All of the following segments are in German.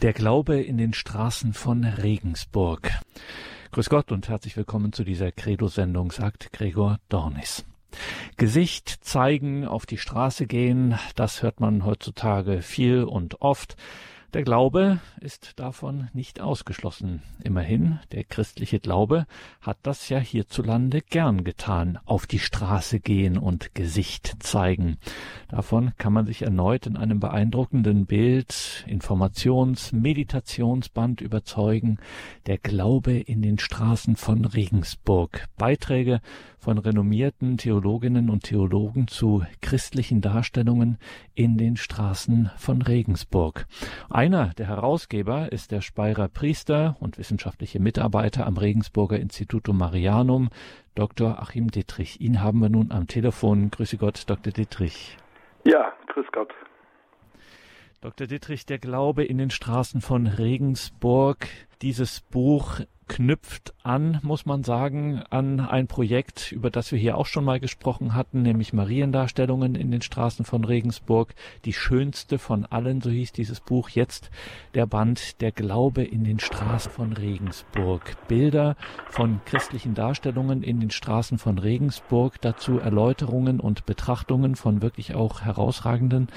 Der Glaube in den Straßen von Regensburg. Grüß Gott und herzlich willkommen zu dieser Credo-Sendung, sagt Gregor Dornis. Gesicht zeigen, auf die Straße gehen, das hört man heutzutage viel und oft. Der Glaube ist davon nicht ausgeschlossen. Immerhin, der christliche Glaube hat das ja hierzulande gern getan, auf die Straße gehen und Gesicht zeigen. Davon kann man sich erneut in einem beeindruckenden Bild, Informations-, Meditationsband überzeugen. Der Glaube in den Straßen von Regensburg. Beiträge von renommierten Theologinnen und Theologen zu christlichen Darstellungen in den Straßen von Regensburg. Einer der Herausgeber ist der Speyerer Priester und wissenschaftliche Mitarbeiter am Regensburger Institutum Marianum, Dr. Achim Dittrich. Ihn haben wir nun am Telefon. Grüße Gott, Dr. Dittrich. Ja, grüß Gott. Dr. Dittrich, der Glaube in den Straßen von Regensburg. Dieses Buch knüpft an, muss man sagen, an ein Projekt, über das wir hier auch schon mal gesprochen hatten, nämlich Mariendarstellungen in den Straßen von Regensburg. Die schönste von allen, so hieß dieses Buch jetzt, der Band Der Glaube in den Straßen von Regensburg. Bilder von christlichen Darstellungen in den Straßen von Regensburg, dazu Erläuterungen und Betrachtungen von wirklich auch herausragenden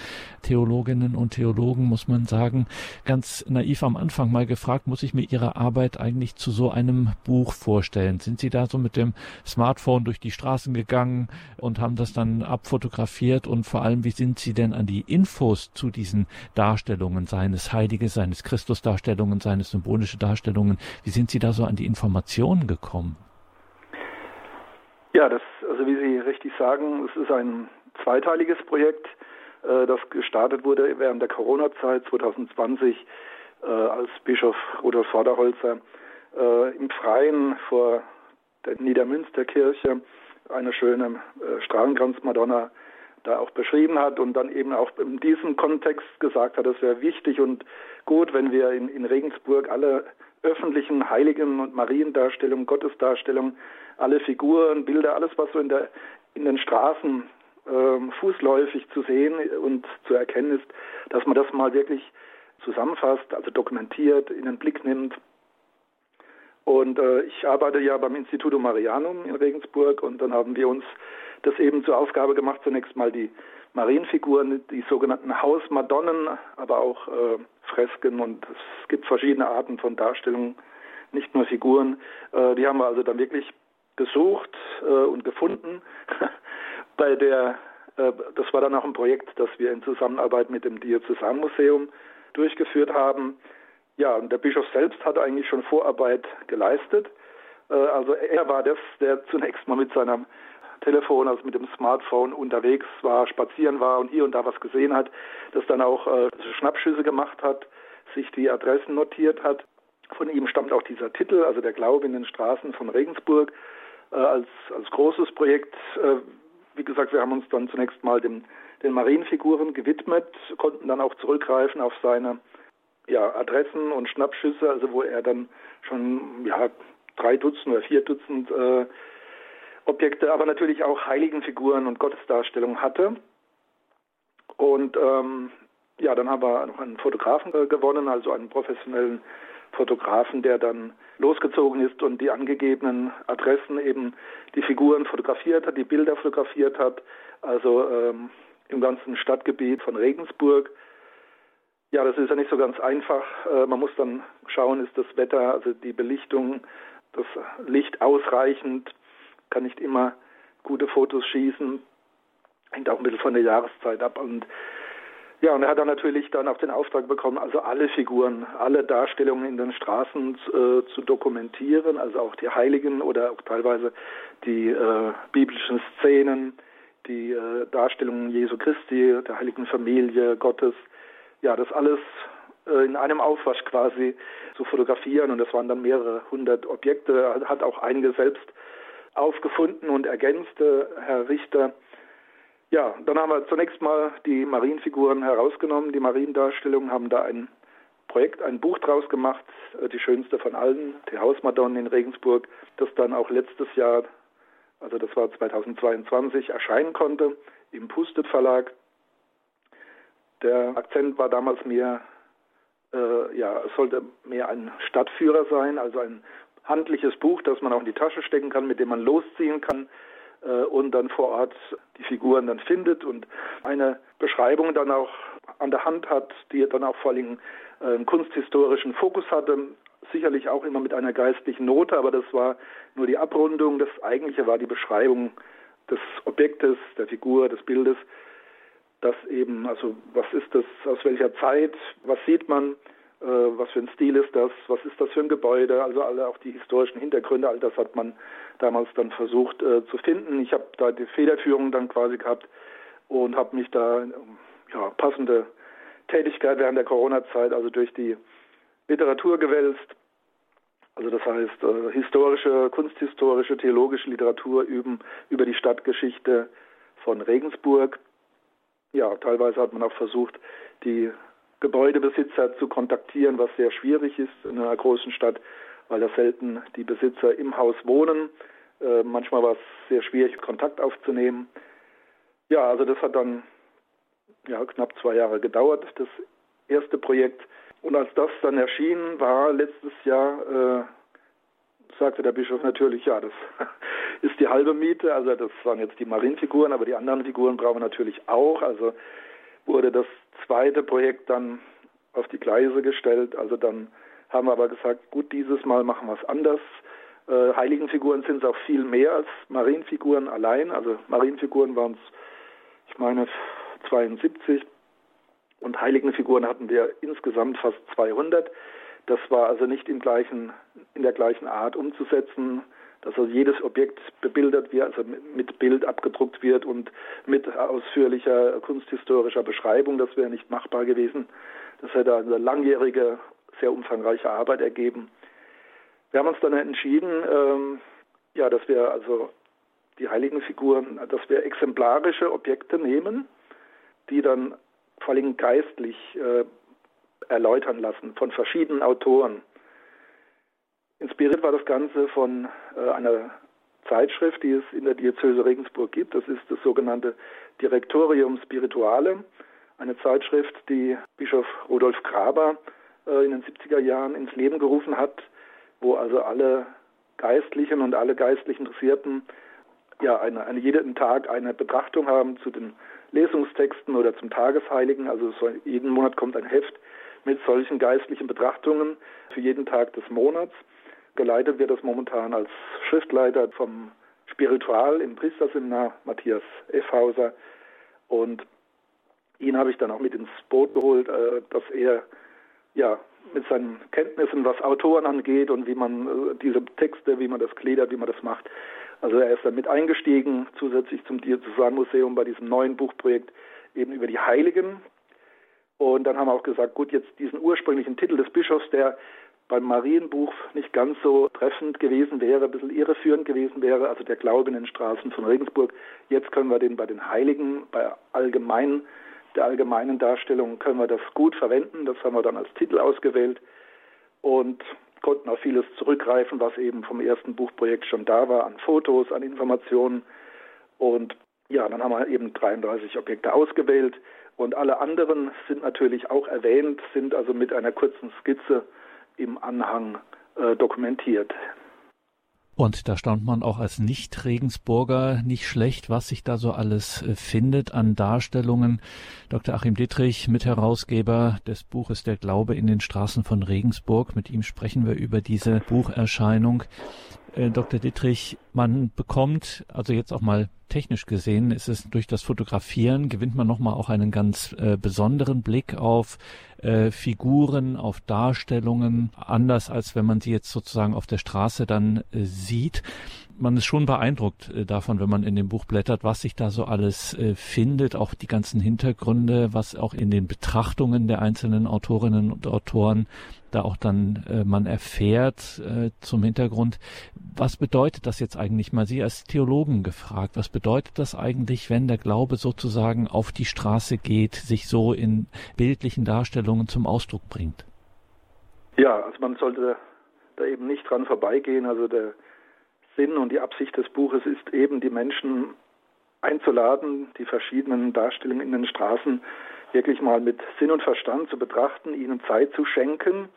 Theologinnen und Theologen, muss man sagen. Ganz naiv am Anfang mal gefragt, muss ich mir Ihre Arbeit eigentlich zu so einem Buch vorstellen? Sind Sie da so mit dem Smartphone durch die Straßen gegangen und haben das dann abfotografiert? Und vor allem, wie sind Sie denn an die Infos zu diesen Darstellungen, seines Heilige, seines Christusdarstellungen, seines symbolische Darstellungen, wie sind Sie da so an die Informationen gekommen? Ja, das, also wie Sie richtig sagen, es ist ein zweiteiliges Projekt, äh, das gestartet wurde während der Corona-Zeit 2020 äh, als Bischof Rudolf Vorderholzer äh, im Freien vor der Niedermünsterkirche eine schöne äh, Strahlenkranz-Madonna da auch beschrieben hat und dann eben auch in diesem Kontext gesagt hat, es wäre wichtig und gut, wenn wir in, in Regensburg alle öffentlichen Heiligen- und Mariendarstellungen, Gottesdarstellungen, alle Figuren, Bilder, alles, was so in, der, in den Straßen äh, fußläufig zu sehen und zu erkennen ist, dass man das mal wirklich zusammenfasst, also dokumentiert, in den Blick nimmt und äh, ich arbeite ja beim Instituto Marianum in Regensburg und dann haben wir uns das eben zur Aufgabe gemacht, zunächst mal die Marienfiguren, die sogenannten Hausmadonnen, aber auch äh, Fresken und es gibt verschiedene Arten von Darstellungen, nicht nur Figuren. Äh, die haben wir also dann wirklich gesucht äh, und gefunden. Bei der, äh, das war dann auch ein Projekt, das wir in Zusammenarbeit mit dem Diözesanmuseum durchgeführt haben. Ja, und der Bischof selbst hat eigentlich schon Vorarbeit geleistet. Äh, also er war das, der zunächst mal mit seinem Telefon, also mit dem Smartphone unterwegs war, spazieren war und hier und da was gesehen hat, das dann auch äh, Schnappschüsse gemacht hat, sich die Adressen notiert hat. Von ihm stammt auch dieser Titel, also der Glaube in den Straßen von Regensburg, äh, als, als großes Projekt. Wie gesagt, wir haben uns dann zunächst mal dem, den Marienfiguren gewidmet, konnten dann auch zurückgreifen auf seine ja, Adressen und Schnappschüsse, also wo er dann schon ja, drei Dutzend oder vier Dutzend äh, Objekte, aber natürlich auch Heiligenfiguren und Gottesdarstellungen hatte. Und ähm, ja, dann haben wir noch einen Fotografen äh, gewonnen, also einen professionellen Fotografen, der dann losgezogen ist und die angegebenen Adressen eben die Figuren fotografiert hat, die Bilder fotografiert hat, also ähm, im ganzen Stadtgebiet von Regensburg ja, das ist ja nicht so ganz einfach. Äh, man muss dann schauen, ist das Wetter, also die Belichtung, das Licht ausreichend, kann nicht immer gute Fotos schießen, hängt auch ein bisschen von der Jahreszeit ab. Und ja, und er hat dann natürlich dann auch den Auftrag bekommen, also alle Figuren, alle Darstellungen in den Straßen äh, zu dokumentieren, also auch die Heiligen oder auch teilweise die äh, biblischen Szenen, die äh, Darstellungen Jesu Christi, der heiligen Familie Gottes, ja, das alles äh, in einem Aufwasch quasi zu fotografieren. Und das waren dann mehrere hundert Objekte, hat auch einige selbst aufgefunden und ergänzte, Herr Richter. Ja, dann haben wir zunächst mal die Marienfiguren herausgenommen, die Mariendarstellungen, haben da ein Projekt, ein Buch draus gemacht, äh, die schönste von allen, die Hausmadonnen in Regensburg, das dann auch letztes Jahr, also das war 2022, erscheinen konnte im Pustet Verlag. Der Akzent war damals mehr äh, ja, es sollte mehr ein Stadtführer sein, also ein handliches Buch, das man auch in die Tasche stecken kann, mit dem man losziehen kann äh, und dann vor Ort die Figuren dann findet und eine Beschreibung dann auch an der Hand hat, die dann auch vor allem äh, einen kunsthistorischen Fokus hatte, sicherlich auch immer mit einer geistlichen Note, aber das war nur die Abrundung. Das eigentliche war die Beschreibung des Objektes, der Figur, des Bildes. Das eben, also was ist das, aus welcher Zeit, was sieht man, äh, was für ein Stil ist das, was ist das für ein Gebäude, also alle auch die historischen Hintergründe, all das hat man damals dann versucht äh, zu finden. Ich habe da die Federführung dann quasi gehabt und habe mich da ja, passende Tätigkeit während der Corona-Zeit, also durch die Literatur gewälzt. Also das heißt, äh, historische, kunsthistorische, theologische Literatur üben über die Stadtgeschichte von Regensburg. Ja, teilweise hat man auch versucht, die Gebäudebesitzer zu kontaktieren, was sehr schwierig ist in einer großen Stadt, weil da selten die Besitzer im Haus wohnen. Äh, manchmal war es sehr schwierig, Kontakt aufzunehmen. Ja, also das hat dann ja, knapp zwei Jahre gedauert, das erste Projekt. Und als das dann erschien, war letztes Jahr, äh, sagte der Bischof natürlich, ja, das ist die halbe Miete. Also das waren jetzt die Marienfiguren, aber die anderen Figuren brauchen wir natürlich auch. Also wurde das zweite Projekt dann auf die Gleise gestellt. Also dann haben wir aber gesagt, gut, dieses Mal machen wir es anders. Äh, Heiligenfiguren sind es auch viel mehr als Marienfiguren allein. Also Marienfiguren waren es, ich meine, 72 und Heiligenfiguren hatten wir insgesamt fast 200. Das war also nicht im gleichen, in der gleichen Art umzusetzen, dass also jedes Objekt bebildert wird, also mit Bild abgedruckt wird und mit ausführlicher kunsthistorischer Beschreibung. Das wäre nicht machbar gewesen. Das hätte eine langjährige, sehr umfangreiche Arbeit ergeben. Wir haben uns dann entschieden, ähm, ja, dass wir also die Heiligenfiguren, dass wir exemplarische Objekte nehmen, die dann vor allem geistlich äh, erläutern lassen von verschiedenen Autoren. Inspiriert war das Ganze von äh, einer Zeitschrift, die es in der Diözese Regensburg gibt. Das ist das sogenannte Directorium Spirituale, eine Zeitschrift, die Bischof Rudolf Graber äh, in den 70er Jahren ins Leben gerufen hat, wo also alle Geistlichen und alle geistlich Interessierten ja eine, eine jeden Tag eine Betrachtung haben zu den Lesungstexten oder zum Tagesheiligen. Also so jeden Monat kommt ein Heft mit solchen geistlichen Betrachtungen für jeden Tag des Monats. Geleitet wird das momentan als Schriftleiter vom Spiritual im Priesterseminar Matthias Effhauser. Und ihn habe ich dann auch mit ins Boot geholt, äh, dass er ja mit seinen Kenntnissen, was Autoren angeht und wie man äh, diese Texte, wie man das gliedert, wie man das macht, also er ist damit eingestiegen, zusätzlich zum Diözesanmuseum bei diesem neuen Buchprojekt eben über die Heiligen. Und dann haben wir auch gesagt, gut, jetzt diesen ursprünglichen Titel des Bischofs, der beim Marienbuch nicht ganz so treffend gewesen wäre, ein bisschen irreführend gewesen wäre, also der Glaube in den Straßen von Regensburg. Jetzt können wir den bei den Heiligen, bei allgemeinen, der allgemeinen Darstellung können wir das gut verwenden. Das haben wir dann als Titel ausgewählt. Und konnten auf vieles zurückgreifen, was eben vom ersten Buchprojekt schon da war, an Fotos, an Informationen. Und ja, dann haben wir eben 33 Objekte ausgewählt und alle anderen sind natürlich auch erwähnt, sind also mit einer kurzen Skizze im Anhang äh, dokumentiert. Und da staunt man auch als Nicht-Regensburger nicht schlecht, was sich da so alles äh, findet an Darstellungen. Dr. Achim Dittrich, Mitherausgeber des Buches Der Glaube in den Straßen von Regensburg. Mit ihm sprechen wir über diese Bucherscheinung. Äh, Dr. Dittrich, man bekommt, also jetzt auch mal technisch gesehen, ist es durch das Fotografieren gewinnt man nochmal auch einen ganz äh, besonderen Blick auf äh, Figuren, auf Darstellungen, anders als wenn man sie jetzt sozusagen auf der Straße dann äh, sieht man ist schon beeindruckt äh, davon, wenn man in dem Buch blättert, was sich da so alles äh, findet, auch die ganzen Hintergründe, was auch in den Betrachtungen der einzelnen Autorinnen und Autoren da auch dann äh, man erfährt äh, zum Hintergrund. Was bedeutet das jetzt eigentlich mal Sie als Theologen gefragt? Was bedeutet das eigentlich, wenn der Glaube sozusagen auf die Straße geht, sich so in bildlichen Darstellungen zum Ausdruck bringt? Ja, also man sollte da eben nicht dran vorbeigehen. Also der Sinn und die Absicht des Buches ist eben, die Menschen einzuladen, die verschiedenen Darstellungen in den Straßen wirklich mal mit Sinn und Verstand zu betrachten, ihnen Zeit zu schenken.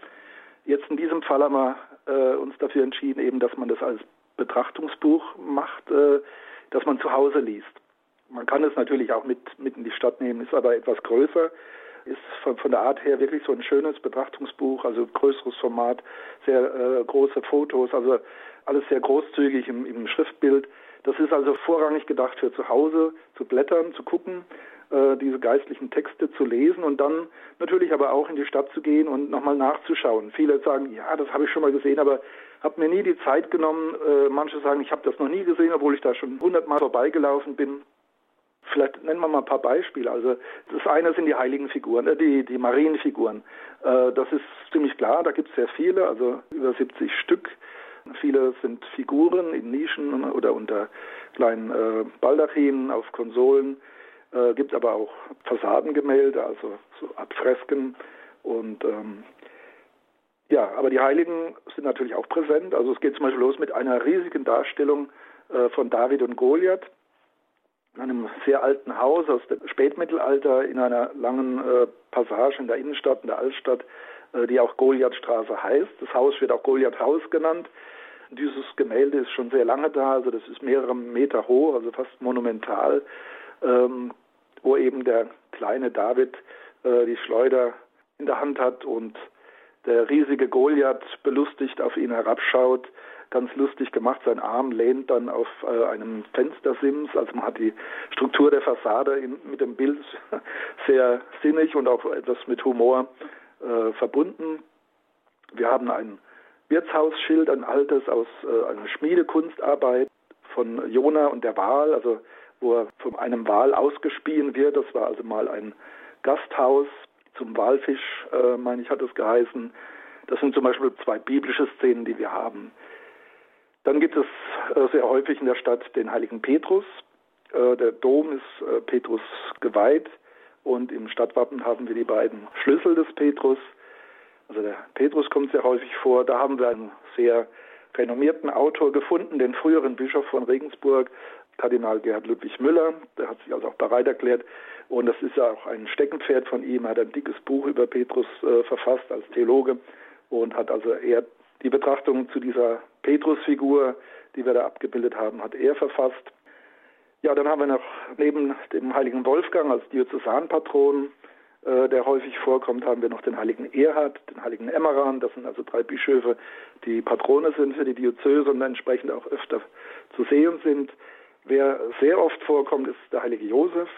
Jetzt in diesem Fall haben wir äh, uns dafür entschieden, eben, dass man das als Betrachtungsbuch macht, äh, dass man zu Hause liest. Man kann es natürlich auch mit, mit in die Stadt nehmen, ist aber etwas größer, ist von, von der Art her wirklich so ein schönes Betrachtungsbuch, also größeres Format, sehr äh, große Fotos, also alles sehr großzügig im, im Schriftbild. Das ist also vorrangig gedacht für zu Hause, zu blättern, zu gucken, äh, diese geistlichen Texte zu lesen und dann natürlich aber auch in die Stadt zu gehen und nochmal nachzuschauen. Viele sagen, ja, das habe ich schon mal gesehen, aber habe mir nie die Zeit genommen. Äh, manche sagen, ich habe das noch nie gesehen, obwohl ich da schon hundertmal vorbeigelaufen bin. Vielleicht nennen wir mal ein paar Beispiele. Also das eine sind die heiligen Figuren, äh, die, die Marienfiguren. Äh, das ist ziemlich klar, da gibt es sehr viele, also über 70 Stück. Viele sind Figuren in Nischen oder unter kleinen äh, Baldachinen auf Konsolen. Äh, gibt aber auch Fassadengemälde, also so Abfresken. Und ähm, ja, aber die Heiligen sind natürlich auch präsent. Also es geht zum Beispiel los mit einer riesigen Darstellung äh, von David und Goliath in einem sehr alten Haus aus dem Spätmittelalter in einer langen äh, Passage in der Innenstadt, in der Altstadt, äh, die auch Goliathstraße heißt. Das Haus wird auch Goliath-Haus genannt. Dieses Gemälde ist schon sehr lange da, also das ist mehrere Meter hoch, also fast monumental, ähm, wo eben der kleine David äh, die Schleuder in der Hand hat und der riesige Goliath belustigt auf ihn herabschaut ganz lustig gemacht. Sein Arm lehnt dann auf äh, einem Fenstersims. Also man hat die Struktur der Fassade in, mit dem Bild sehr sinnig und auch etwas mit Humor äh, verbunden. Wir haben ein Wirtshausschild, ein altes aus äh, einer Schmiedekunstarbeit von Jona und der Wal, also wo er von einem Wal ausgespien wird. Das war also mal ein Gasthaus zum Walfisch, äh, meine ich, hat es geheißen. Das sind zum Beispiel zwei biblische Szenen, die wir haben. Dann gibt es äh, sehr häufig in der Stadt den heiligen Petrus. Äh, der Dom ist äh, Petrus geweiht und im Stadtwappen haben wir die beiden Schlüssel des Petrus. Also der Petrus kommt sehr häufig vor. Da haben wir einen sehr renommierten Autor gefunden, den früheren Bischof von Regensburg, Kardinal Gerhard Ludwig Müller. Der hat sich also auch bereit erklärt. Und das ist ja auch ein Steckenpferd von ihm. Er hat ein dickes Buch über Petrus äh, verfasst als Theologe und hat also eher die Betrachtung zu dieser Petrusfigur, die wir da abgebildet haben, hat er verfasst. Ja, dann haben wir noch neben dem heiligen Wolfgang als Diözesanpatron, äh, der häufig vorkommt, haben wir noch den heiligen Erhard, den heiligen Emmeran. Das sind also drei Bischöfe, die Patrone sind für die Diözese und entsprechend auch öfter zu sehen sind. Wer sehr oft vorkommt, ist der heilige Josef.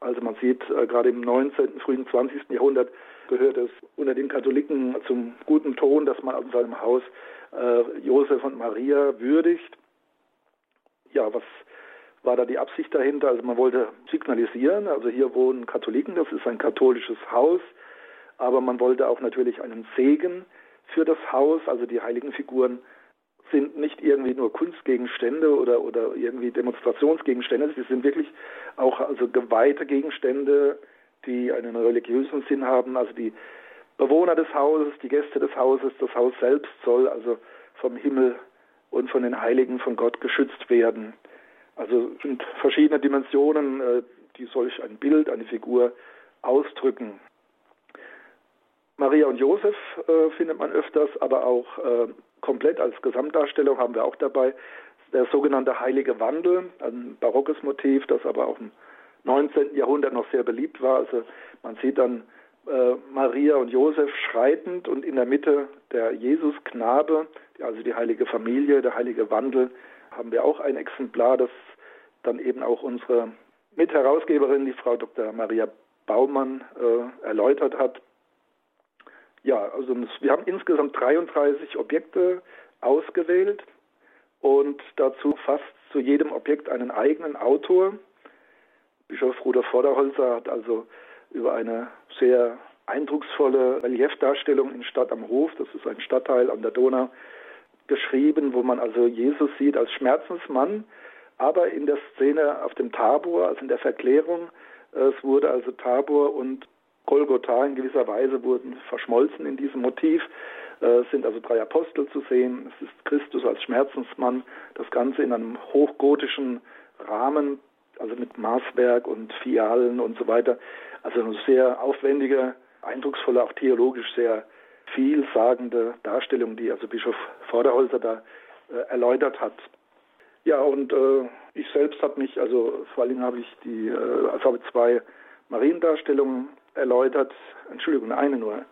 Also man sieht äh, gerade im 19., frühen 20. Jahrhundert gehört es unter den Katholiken zum guten Ton, dass man aus seinem Haus äh, Josef und Maria würdigt. Ja, was war da die Absicht dahinter? Also man wollte signalisieren, also hier wohnen Katholiken, das ist ein katholisches Haus, aber man wollte auch natürlich einen Segen für das Haus, also die heiligen Figuren sind nicht irgendwie nur Kunstgegenstände oder, oder irgendwie Demonstrationsgegenstände, sie sind wirklich auch also geweihte Gegenstände, die einen religiösen Sinn haben. Also die Bewohner des Hauses, die Gäste des Hauses, das Haus selbst soll also vom Himmel und von den Heiligen von Gott geschützt werden. Also sind verschiedene Dimensionen, äh, die solch ein Bild, eine Figur ausdrücken. Maria und Josef äh, findet man öfters, aber auch äh, komplett als Gesamtdarstellung haben wir auch dabei. Der sogenannte Heilige Wandel, ein barockes Motiv, das aber auch im 19. Jahrhundert noch sehr beliebt war. Also man sieht dann äh, Maria und Josef schreitend und in der Mitte der Jesusknabe, also die heilige Familie, der heilige Wandel, haben wir auch ein Exemplar, das dann eben auch unsere Mitherausgeberin, die Frau Dr. Maria Baumann, äh, erläutert hat. Ja, also wir haben insgesamt 33 Objekte ausgewählt und dazu fast zu jedem Objekt einen eigenen Autor. Bischof Rudolf Vorderholzer hat also über eine sehr eindrucksvolle Reliefdarstellung in Stadt am Hof, das ist ein Stadtteil an der Donau, geschrieben, wo man also Jesus sieht als Schmerzensmann, aber in der Szene auf dem Tabor, also in der Verklärung, es wurde also Tabor und Golgotha in gewisser Weise wurden verschmolzen in diesem Motiv. Es sind also drei Apostel zu sehen. Es ist Christus als Schmerzensmann. Das Ganze in einem hochgotischen Rahmen also mit Maßwerk und Fialen und so weiter. Also eine sehr aufwendige, eindrucksvolle, auch theologisch sehr vielsagende Darstellung, die also Bischof Vorderholzer da äh, erläutert hat. Ja, und äh, ich selbst habe mich, also vor Dingen habe ich die, äh, also habe zwei Mariendarstellungen erläutert, Entschuldigung, eine nur.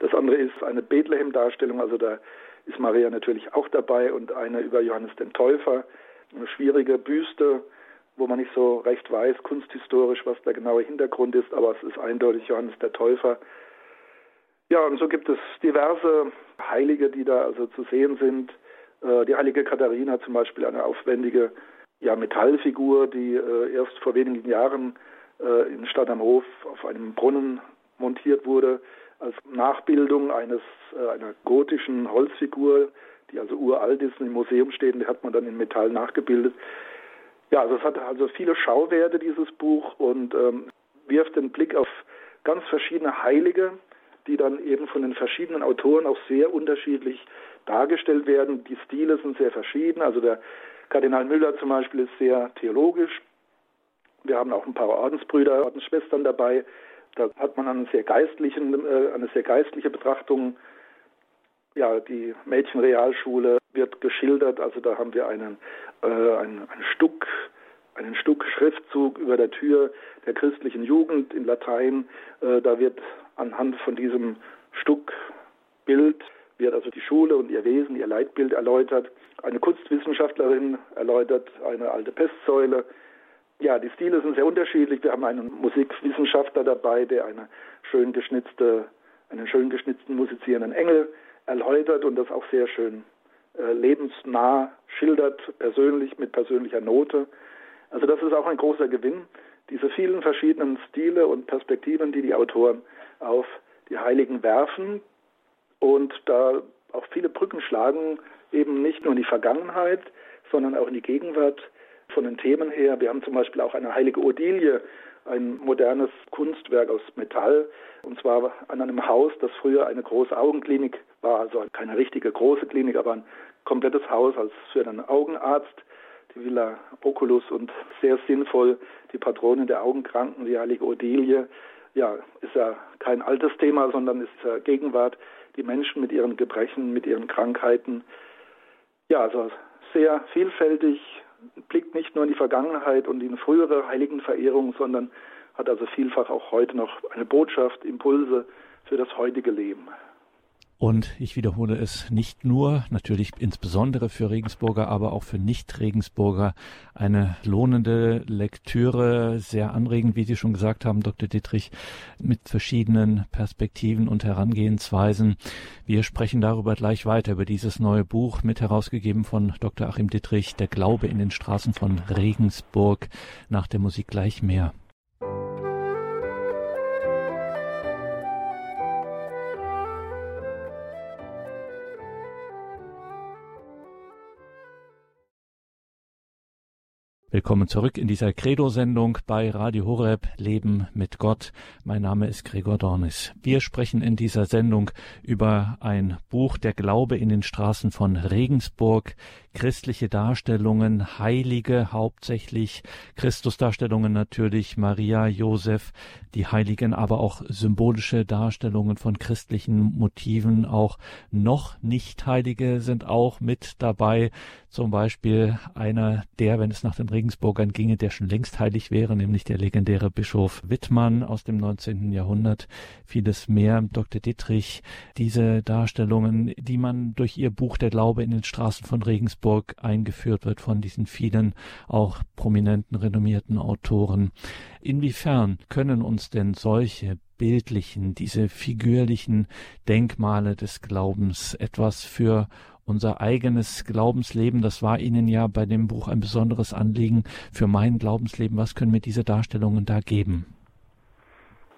Das andere ist eine Bethlehem-Darstellung, also da ist Maria natürlich auch dabei und eine über Johannes den Täufer, eine schwierige Büste, wo man nicht so recht weiß, kunsthistorisch, was der genaue Hintergrund ist, aber es ist eindeutig Johannes der Täufer. Ja, und so gibt es diverse Heilige, die da also zu sehen sind. Äh, die heilige Katharina zum Beispiel, eine aufwendige ja, Metallfigur, die äh, erst vor wenigen Jahren äh, in Stadt am Hof auf einem Brunnen montiert wurde, als Nachbildung eines einer gotischen Holzfigur, die also uralt ist und im Museum steht, die hat man dann in Metall nachgebildet. Ja, also es hat also viele Schauwerte, dieses Buch, und ähm, wirft den Blick auf ganz verschiedene Heilige, die dann eben von den verschiedenen Autoren auch sehr unterschiedlich dargestellt werden. Die Stile sind sehr verschieden. Also der Kardinal Müller zum Beispiel ist sehr theologisch. Wir haben auch ein paar Ordensbrüder, Ordensschwestern dabei. Da hat man eine sehr, geistlichen, äh, eine sehr geistliche Betrachtung. Ja, die Mädchenrealschule wird geschildert. Also da haben wir einen, äh, einen, einen Stuck, einen Stuck-Schriftzug über der Tür der christlichen Jugend in Latein. Äh, da wird anhand von diesem Stuckbild wird also die Schule und ihr Wesen, ihr Leitbild erläutert. Eine Kunstwissenschaftlerin erläutert eine alte Pestsäule. Ja, die Stile sind sehr unterschiedlich. Wir haben einen Musikwissenschaftler dabei, der eine schön geschnitzte, einen schön geschnitzten musizierenden Engel erläutert und das auch sehr schön äh, lebensnah schildert, persönlich mit persönlicher Note. Also das ist auch ein großer Gewinn, diese vielen verschiedenen Stile und Perspektiven, die die Autoren auf die Heiligen werfen und da auch viele Brücken schlagen, eben nicht nur in die Vergangenheit, sondern auch in die Gegenwart von den Themen her. Wir haben zum Beispiel auch eine heilige Odilie, ein modernes Kunstwerk aus Metall, und zwar an einem Haus, das früher eine große Augenklinik war, also keine richtige große Klinik, aber ein komplettes Haus als für einen Augenarzt, die Villa Oculus und sehr sinnvoll die Patronin der Augenkranken, die heilige Odilie. Ja, ist ja kein altes Thema, sondern ist ja Gegenwart. Die Menschen mit ihren Gebrechen, mit ihren Krankheiten. Ja, also sehr vielfältig, blickt nicht nur in die Vergangenheit und in frühere Heiligenverehrung, sondern hat also vielfach auch heute noch eine Botschaft, Impulse für das heutige Leben. Und ich wiederhole es nicht nur, natürlich insbesondere für Regensburger, aber auch für Nicht-Regensburger eine lohnende Lektüre, sehr anregend, wie Sie schon gesagt haben, Dr. Dittrich, mit verschiedenen Perspektiven und Herangehensweisen. Wir sprechen darüber gleich weiter, über dieses neue Buch, mit herausgegeben von Dr. Achim Dittrich, Der Glaube in den Straßen von Regensburg. Nach der Musik gleich mehr. Willkommen zurück in dieser Credo-Sendung bei Radio Horeb Leben mit Gott. Mein Name ist Gregor Dornis. Wir sprechen in dieser Sendung über ein Buch Der Glaube in den Straßen von Regensburg, christliche Darstellungen, Heilige hauptsächlich, Christusdarstellungen natürlich, Maria, Josef, die Heiligen, aber auch symbolische Darstellungen von christlichen Motiven, auch noch nicht Heilige sind auch mit dabei. Zum Beispiel einer der, wenn es nach den Regensburgern ginge, der schon längst heilig wäre, nämlich der legendäre Bischof Wittmann aus dem 19. Jahrhundert. Vieles mehr, Dr. Dittrich, diese Darstellungen, die man durch ihr Buch Der Glaube in den Straßen von Regensburg eingeführt wird von diesen vielen auch prominenten, renommierten Autoren. Inwiefern können uns denn solche bildlichen, diese figürlichen Denkmale des Glaubens etwas für unser eigenes Glaubensleben. Das war Ihnen ja bei dem Buch ein besonderes Anliegen für mein Glaubensleben. Was können mir diese Darstellungen da geben?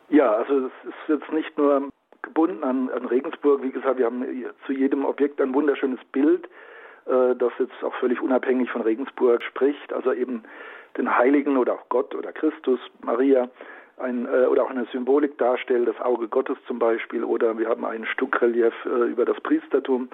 Ja, also es ist jetzt nicht nur gebunden an, an Regensburg. Wie gesagt, wir haben zu jedem Objekt ein wunderschönes Bild, äh, das jetzt auch völlig unabhängig von Regensburg spricht. Also eben den Heiligen oder auch Gott oder Christus, Maria, ein, äh, oder auch eine Symbolik darstellt, das Auge Gottes zum Beispiel, oder wir haben ein Stuckrelief äh, über das Priestertum.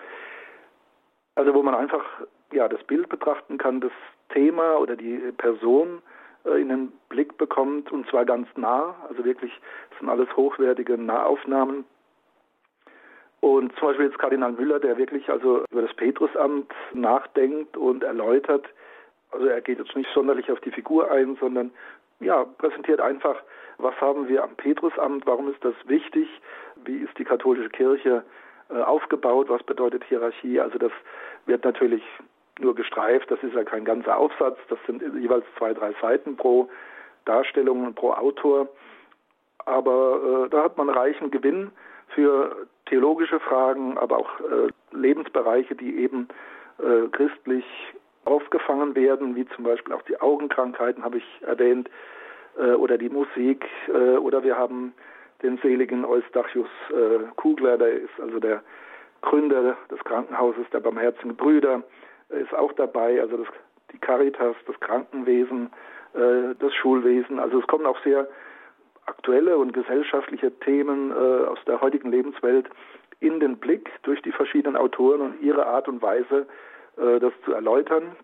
Also wo man einfach ja das Bild betrachten kann, das Thema oder die Person äh, in den Blick bekommt und zwar ganz nah. Also wirklich, das sind alles hochwertige Nahaufnahmen. Und zum Beispiel jetzt Kardinal Müller, der wirklich also über das Petrusamt nachdenkt und erläutert. Also er geht jetzt nicht sonderlich auf die Figur ein, sondern ja, präsentiert einfach, was haben wir am Petrusamt, warum ist das wichtig, wie ist die katholische Kirche äh, aufgebaut, was bedeutet Hierarchie. Also das wird natürlich nur gestreift, das ist ja kein ganzer Aufsatz, das sind jeweils zwei, drei Seiten pro Darstellung und pro Autor. Aber äh, da hat man reichen Gewinn für theologische Fragen, aber auch äh, Lebensbereiche, die eben äh, christlich aufgefangen werden, wie zum Beispiel auch die Augenkrankheiten, habe ich erwähnt, äh, oder die Musik, äh, oder wir haben den seligen Eustachius äh, Kugler, der ist also der Gründer des Krankenhauses der Barmherzigen Brüder, ist auch dabei, also das, die Caritas, das Krankenwesen, äh, das Schulwesen. Also es kommen auch sehr aktuelle und gesellschaftliche Themen äh, aus der heutigen Lebenswelt in den Blick durch die verschiedenen Autoren und ihre Art und Weise, äh, das zu erläutern.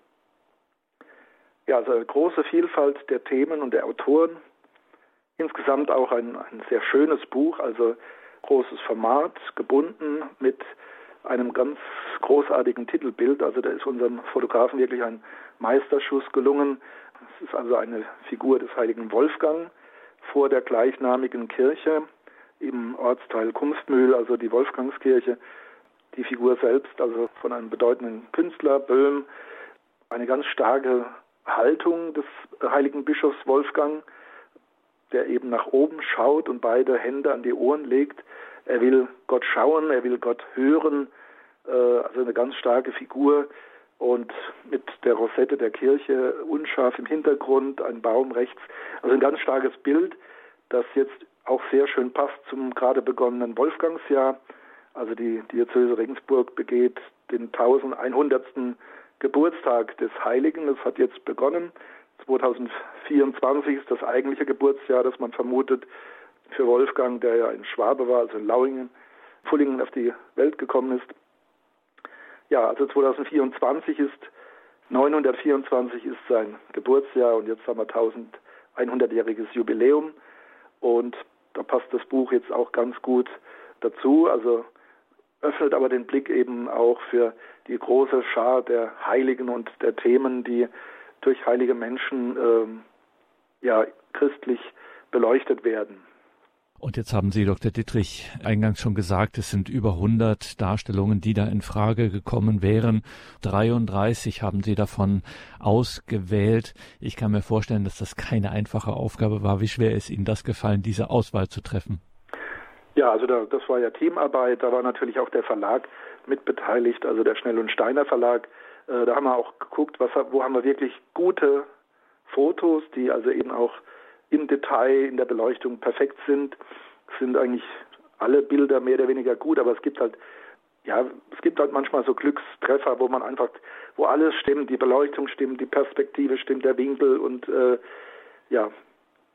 Ja, also eine große Vielfalt der Themen und der Autoren. Insgesamt auch ein, ein sehr schönes Buch, also großes Format, gebunden mit einem ganz großartigen Titelbild. Also da ist unserem Fotografen wirklich ein Meisterschuss gelungen. Es ist also eine Figur des heiligen Wolfgang, vor der gleichnamigen Kirche im Ortsteil Kunstmühl, also die Wolfgangskirche. Die Figur selbst, also von einem bedeutenden Künstler, Böhm, eine ganz starke Haltung des heiligen Bischofs Wolfgang, der eben nach oben schaut und beide Hände an die Ohren legt. Er will Gott schauen, er will Gott hören, äh, also eine ganz starke Figur, und mit der Rosette der Kirche unscharf im Hintergrund, ein Baum rechts. Also ein ganz starkes Bild, das jetzt auch sehr schön passt zum gerade begonnenen Wolfgangsjahr. Also die Diözese Regensburg begeht den 1100. Geburtstag des Heiligen. Das hat jetzt begonnen. 2024 ist das eigentliche Geburtsjahr, das man vermutet für Wolfgang, der ja in Schwabe war, also in Lauingen, Fullingen auf die Welt gekommen ist. Ja, also 2024 ist 924 ist sein Geburtsjahr und jetzt haben wir 1100-jähriges Jubiläum und da passt das Buch jetzt auch ganz gut dazu. Also öffnet aber den Blick eben auch für die große Schar der Heiligen und der Themen, die durch heilige Menschen ähm, ja christlich beleuchtet werden. Und jetzt haben Sie, Dr. Dittrich, eingangs schon gesagt, es sind über 100 Darstellungen, die da in Frage gekommen wären. 33 haben Sie davon ausgewählt. Ich kann mir vorstellen, dass das keine einfache Aufgabe war. Wie schwer ist Ihnen das gefallen, diese Auswahl zu treffen? Ja, also da, das war ja Teamarbeit. Da war natürlich auch der Verlag mitbeteiligt, also der Schnell und Steiner Verlag. Äh, da haben wir auch geguckt, was, wo haben wir wirklich gute Fotos, die also eben auch im Detail in der Beleuchtung perfekt sind, sind eigentlich alle Bilder mehr oder weniger gut, aber es gibt halt ja, es gibt halt manchmal so Glückstreffer, wo man einfach, wo alles stimmt, die Beleuchtung stimmt, die Perspektive stimmt, der Winkel und äh, ja,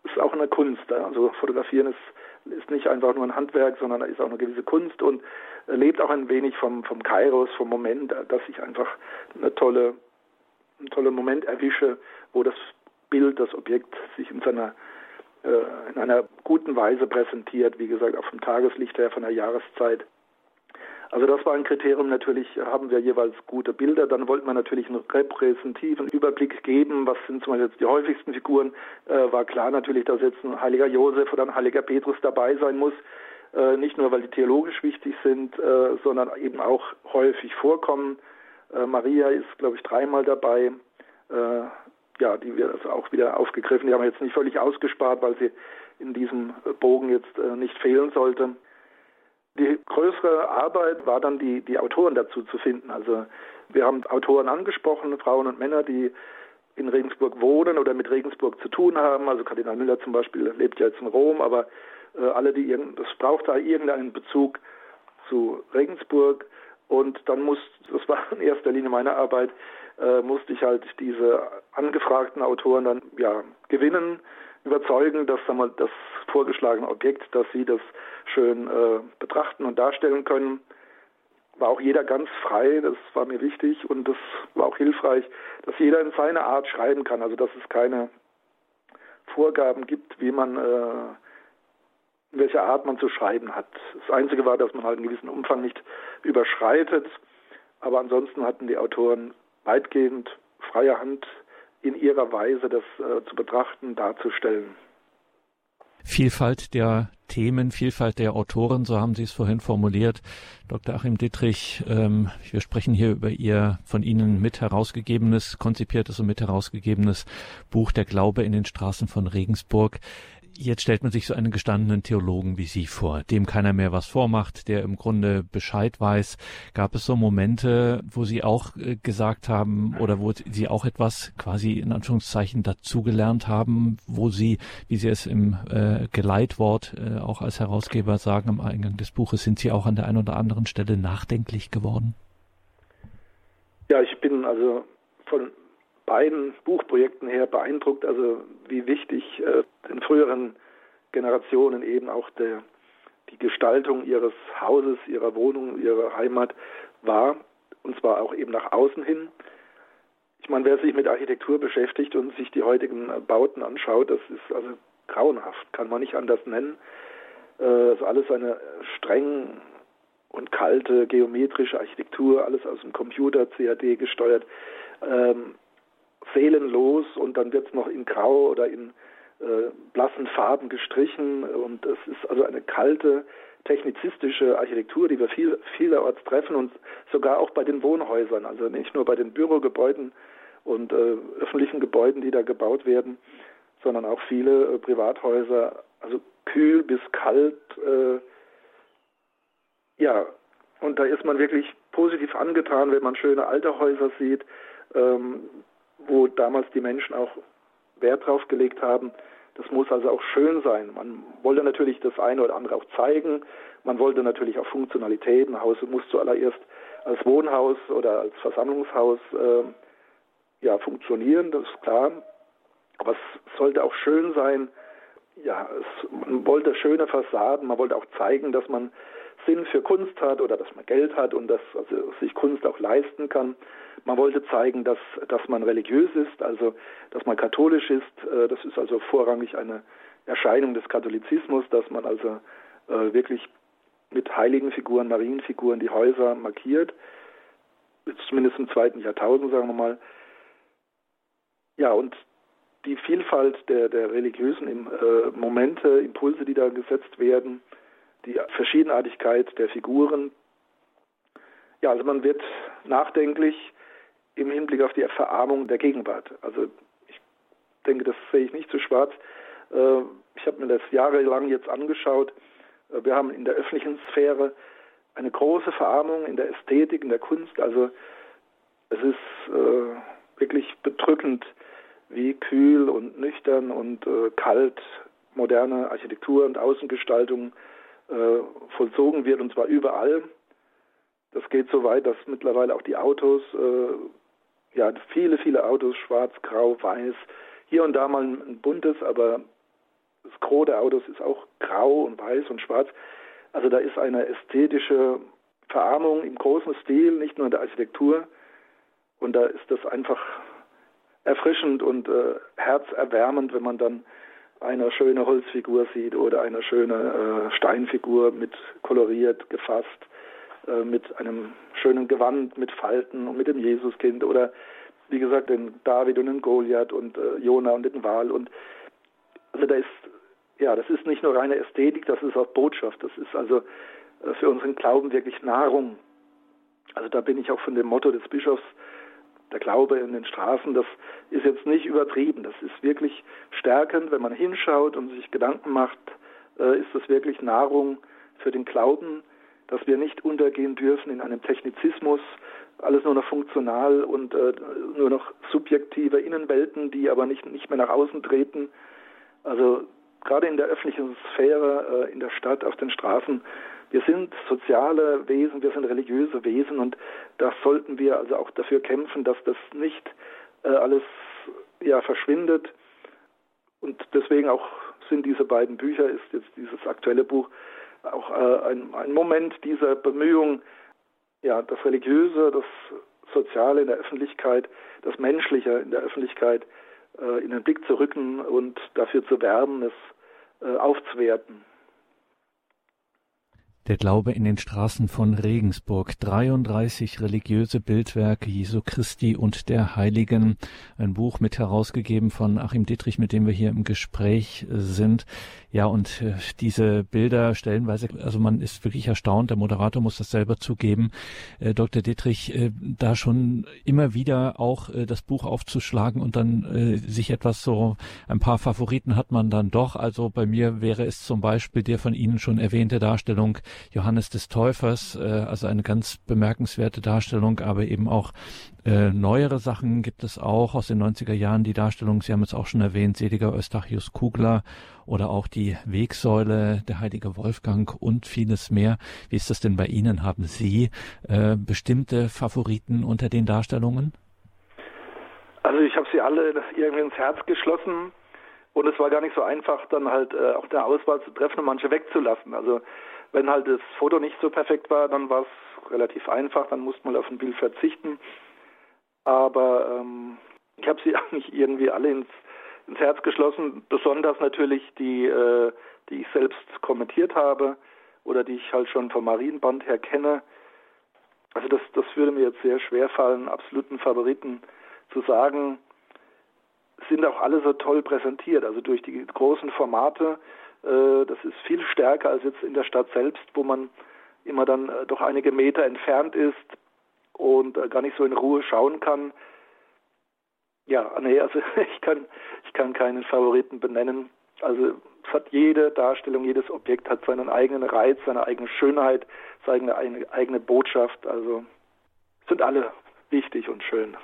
ist auch eine Kunst. Also Fotografieren ist, ist nicht einfach nur ein Handwerk, sondern ist auch eine gewisse Kunst und lebt auch ein wenig vom, vom Kairos, vom Moment, dass ich einfach eine tolle, einen tollen Moment erwische, wo das Bild, das Objekt sich in seiner äh, in einer guten Weise präsentiert, wie gesagt, auch vom Tageslicht her, von der Jahreszeit. Also das war ein Kriterium. Natürlich haben wir jeweils gute Bilder. Dann wollten wir natürlich einen repräsentativen Überblick geben. Was sind zum Beispiel jetzt die häufigsten Figuren? Äh, war klar natürlich, dass jetzt ein heiliger Josef oder ein heiliger Petrus dabei sein muss. Äh, nicht nur, weil die theologisch wichtig sind, äh, sondern eben auch häufig vorkommen. Äh, Maria ist, glaube ich, dreimal dabei. Äh, ja, die wird also auch wieder aufgegriffen. Die haben wir jetzt nicht völlig ausgespart, weil sie in diesem Bogen jetzt äh, nicht fehlen sollte. Die größere Arbeit war dann die, die Autoren dazu zu finden. Also wir haben Autoren angesprochen, Frauen und Männer, die in Regensburg wohnen oder mit Regensburg zu tun haben. Also Kardinal Müller zum Beispiel lebt ja jetzt in Rom, aber äh, alle, die das braucht da irgendeinen Bezug zu Regensburg. Und dann muss, das war in erster Linie meine Arbeit, äh, musste ich halt diese angefragten Autoren dann ja gewinnen, überzeugen, dass mal, das vorgeschlagene Objekt, dass sie das schön äh, betrachten und darstellen können. War auch jeder ganz frei, das war mir wichtig und das war auch hilfreich, dass jeder in seiner Art schreiben kann. Also dass es keine Vorgaben gibt, wie man, äh, in welcher Art man zu schreiben hat. Das Einzige war, dass man halt einen gewissen Umfang nicht überschreitet, aber ansonsten hatten die Autoren weitgehend freie Hand in ihrer Weise, das äh, zu betrachten, darzustellen. Vielfalt der Themen, Vielfalt der Autoren, so haben Sie es vorhin formuliert. Dr. Achim Dittrich, ähm, wir sprechen hier über Ihr von Ihnen mit herausgegebenes, konzipiertes und mit herausgegebenes Buch Der Glaube in den Straßen von Regensburg. Jetzt stellt man sich so einen gestandenen Theologen wie Sie vor, dem keiner mehr was vormacht, der im Grunde Bescheid weiß. Gab es so Momente, wo Sie auch äh, gesagt haben oder wo Sie auch etwas quasi in Anführungszeichen dazugelernt haben, wo Sie, wie Sie es im äh, Geleitwort äh, auch als Herausgeber sagen am Eingang des Buches, sind Sie auch an der einen oder anderen Stelle nachdenklich geworden? Ja, ich bin also von beiden Buchprojekten her beeindruckt, also wie wichtig äh, den früheren Generationen eben auch der, die Gestaltung ihres Hauses, ihrer Wohnung, ihrer Heimat war, und zwar auch eben nach außen hin. Ich meine, wer sich mit Architektur beschäftigt und sich die heutigen Bauten anschaut, das ist also grauenhaft, kann man nicht anders nennen. Äh, das ist alles eine streng und kalte geometrische Architektur, alles aus dem Computer, CAD gesteuert. Seelenlos und dann wird es noch in Grau oder in äh, blassen Farben gestrichen und es ist also eine kalte technizistische Architektur, die wir viel, vielerorts treffen und sogar auch bei den Wohnhäusern, also nicht nur bei den Bürogebäuden und äh, öffentlichen Gebäuden, die da gebaut werden, sondern auch viele äh, Privathäuser, also kühl bis kalt. Äh, ja, und da ist man wirklich positiv angetan, wenn man schöne alte Häuser sieht, ähm, wo damals die Menschen auch Wert drauf gelegt haben. Das muss also auch schön sein. Man wollte natürlich das eine oder andere auch zeigen. Man wollte natürlich auch Funktionalität. Ein Haus muss zuallererst als Wohnhaus oder als Versammlungshaus äh, ja, funktionieren, das ist klar. Aber es sollte auch schön sein. Ja, es, man wollte schöne Fassaden, man wollte auch zeigen, dass man Sinn für Kunst hat oder dass man Geld hat und dass also sich Kunst auch leisten kann. Man wollte zeigen, dass, dass man religiös ist, also dass man katholisch ist. Äh, das ist also vorrangig eine Erscheinung des Katholizismus, dass man also äh, wirklich mit heiligen Figuren, Marienfiguren die Häuser markiert. Zumindest im zweiten Jahrtausend, sagen wir mal. Ja, und die Vielfalt der, der religiösen äh, Momente, Impulse, die da gesetzt werden, die Verschiedenartigkeit der Figuren. Ja, also man wird nachdenklich im Hinblick auf die Verarmung der Gegenwart. Also ich denke, das sehe ich nicht so schwarz. Äh, ich habe mir das jahrelang jetzt angeschaut. Äh, wir haben in der öffentlichen Sphäre eine große Verarmung in der Ästhetik, in der Kunst. Also es ist äh, wirklich bedrückend, wie kühl und nüchtern und kalt moderne Architektur und Außengestaltung äh, vollzogen wird, und zwar überall. Das geht so weit, dass mittlerweile auch die Autos, äh, ja, viele, viele Autos, schwarz, grau, weiß, hier und da mal ein buntes, aber das Gros der Autos ist auch grau und weiß und schwarz. Also da ist eine ästhetische Verarmung im großen Stil, nicht nur in der Architektur. Und da ist das einfach erfrischend und äh, herzerwärmend, wenn man dann eine schöne Holzfigur sieht oder eine schöne äh, Steinfigur mit koloriert, gefasst, äh, mit einem schönen Gewand, mit Falten und mit dem Jesuskind oder wie gesagt den David und den Goliath und äh, Jona und den Wal und also da ist ja das ist nicht nur reine Ästhetik, das ist auch Botschaft, das ist also äh, für unseren Glauben wirklich Nahrung. Also da bin ich auch von dem Motto des Bischofs der Glaube in den Straßen, das ist jetzt nicht übertrieben. Das ist wirklich stärkend, wenn man hinschaut und sich Gedanken macht, äh, ist das wirklich Nahrung für den Glauben, dass wir nicht untergehen dürfen in einem Technizismus, alles nur noch funktional und äh, nur noch subjektive Innenwelten, die aber nicht, nicht mehr nach außen treten. Also gerade in der öffentlichen Sphäre, äh, in der Stadt, auf den Straßen, wir sind soziale Wesen, wir sind religiöse Wesen und da sollten wir also auch dafür kämpfen, dass das nicht äh, alles ja verschwindet. Und deswegen auch sind diese beiden Bücher, ist jetzt dieses aktuelle Buch auch äh, ein, ein Moment dieser Bemühung, ja, das Religiöse, das Soziale in der Öffentlichkeit, das Menschliche in der Öffentlichkeit äh, in den Blick zu rücken und dafür zu werben, es äh, aufzuwerten. Der Glaube in den Straßen von Regensburg. 33 religiöse Bildwerke Jesu Christi und der Heiligen. Ein Buch mit herausgegeben von Achim Dittrich, mit dem wir hier im Gespräch sind. Ja, und äh, diese Bilder stellenweise, also man ist wirklich erstaunt, der Moderator muss das selber zugeben, äh, Dr. Dittrich, äh, da schon immer wieder auch äh, das Buch aufzuschlagen und dann äh, sich etwas so, ein paar Favoriten hat man dann doch. Also bei mir wäre es zum Beispiel der von Ihnen schon erwähnte Darstellung Johannes des Täufers, äh, also eine ganz bemerkenswerte Darstellung, aber eben auch äh, neuere Sachen gibt es auch aus den 90er Jahren, die Darstellung, Sie haben es auch schon erwähnt, Seliger Eustachius Kugler oder auch die Wegsäule, der heilige Wolfgang und vieles mehr. Wie ist das denn bei Ihnen? Haben Sie äh, bestimmte Favoriten unter den Darstellungen? Also ich habe sie alle irgendwie ins Herz geschlossen und es war gar nicht so einfach, dann halt äh, auch der Auswahl zu treffen und manche wegzulassen. Also wenn halt das Foto nicht so perfekt war, dann war es relativ einfach, dann musste man auf ein Bild verzichten. Aber ähm, ich habe sie eigentlich irgendwie alle ins, ins Herz geschlossen, besonders natürlich die, äh, die ich selbst kommentiert habe oder die ich halt schon vom Marienband her kenne. Also das, das würde mir jetzt sehr schwer fallen, absoluten Favoriten zu sagen. Sind auch alle so toll präsentiert, also durch die großen Formate. Äh, das ist viel stärker als jetzt in der Stadt selbst, wo man immer dann äh, doch einige Meter entfernt ist und äh, gar nicht so in Ruhe schauen kann. Ja, nee, also ich kann, ich kann keinen Favoriten benennen. Also es hat jede Darstellung, jedes Objekt hat seinen eigenen Reiz, seine eigene Schönheit, seine eigene, Botschaft. Also sind alle wichtig und schön.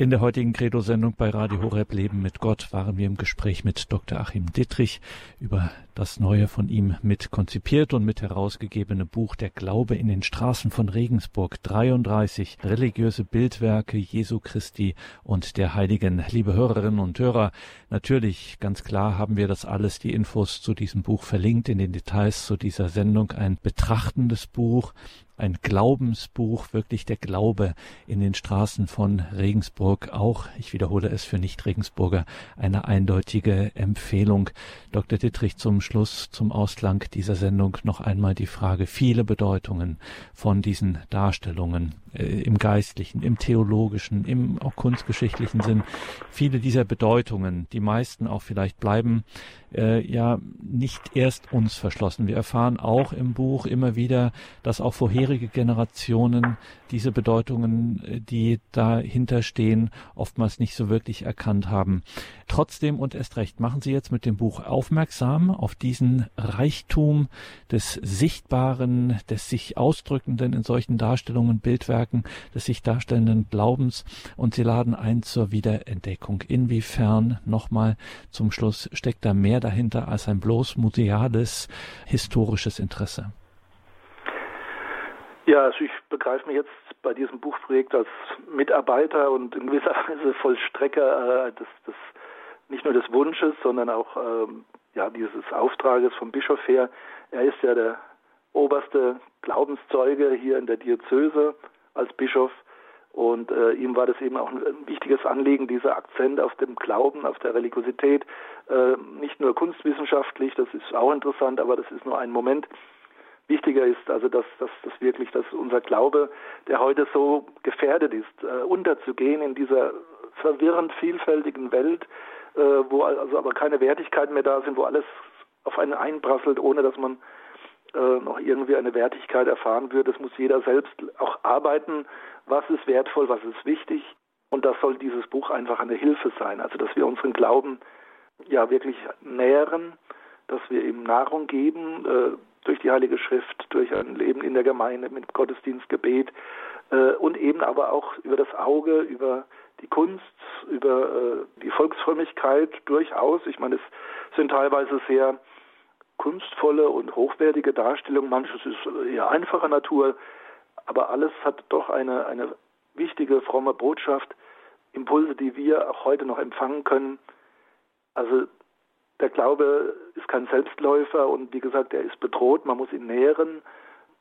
In der heutigen Credo-Sendung bei Radio Horeb Leben mit Gott waren wir im Gespräch mit Dr. Achim Dittrich über das neue von ihm mit konzipiert und mit herausgegebene Buch Der Glaube in den Straßen von Regensburg 33 religiöse Bildwerke Jesu Christi und der Heiligen. Liebe Hörerinnen und Hörer, natürlich ganz klar haben wir das alles, die Infos zu diesem Buch verlinkt in den Details zu dieser Sendung. Ein betrachtendes Buch, ein Glaubensbuch, wirklich der Glaube in den Straßen von Regensburg. Auch, ich wiederhole es für Nicht-Regensburger, eine eindeutige Empfehlung. Dr. Dittrich zum Schluss, zum Ausklang dieser Sendung noch einmal die Frage, viele Bedeutungen von diesen Darstellungen äh, im geistlichen, im theologischen, im auch kunstgeschichtlichen Sinn. Viele dieser Bedeutungen, die meisten auch vielleicht bleiben äh, ja nicht erst uns verschlossen. Wir erfahren auch im Buch immer wieder, dass auch vorherige Generationen diese Bedeutungen, äh, die dahinter stehen, oftmals nicht so wirklich erkannt haben. Trotzdem und erst recht machen Sie jetzt mit dem Buch aufmerksam auf diesen Reichtum des Sichtbaren, des sich Ausdrückenden in solchen Darstellungen, Bildwerken, des sich darstellenden Glaubens und Sie laden ein zur Wiederentdeckung. Inwiefern, nochmal zum Schluss, steckt da mehr dahinter als ein bloß museales historisches Interesse? Ja, also ich begreife mich jetzt bei diesem Buchprojekt als Mitarbeiter und in gewisser Weise Vollstrecker äh, des, des, nicht nur des Wunsches, sondern auch ähm, ja, dieses Auftrages vom Bischof her. Er ist ja der oberste Glaubenszeuge hier in der Diözese als Bischof. Und äh, ihm war das eben auch ein, wichtiges Anliegen, dieser Akzent auf dem Glauben, auf der Religiosität, äh, nicht nur kunstwissenschaftlich, das ist auch interessant, aber das ist nur ein Moment, wichtiger ist, also dass, dass, dass wirklich dass unser Glaube, der heute so gefährdet ist, äh, unterzugehen in dieser verwirrend vielfältigen Welt, äh, wo also aber keine Wertigkeiten mehr da sind, wo alles auf einen einprasselt, ohne dass man äh, noch irgendwie eine Wertigkeit erfahren würde. Das muss jeder selbst auch arbeiten. Was ist wertvoll, was ist wichtig? Und das soll dieses Buch einfach eine Hilfe sein. Also, dass wir unseren Glauben ja wirklich nähren, dass wir ihm Nahrung geben, äh, durch die Heilige Schrift, durch ein Leben in der Gemeinde mit Gottesdienst, Gebet äh, und eben aber auch über das Auge, über die Kunst, über äh, die Volksfrömmigkeit durchaus. Ich meine, es sind teilweise sehr kunstvolle und hochwertige Darstellungen, manches ist eher einfacher Natur, aber alles hat doch eine, eine wichtige, fromme Botschaft, Impulse, die wir auch heute noch empfangen können, Also der Glaube ist kein Selbstläufer und wie gesagt, er ist bedroht, man muss ihn nähren,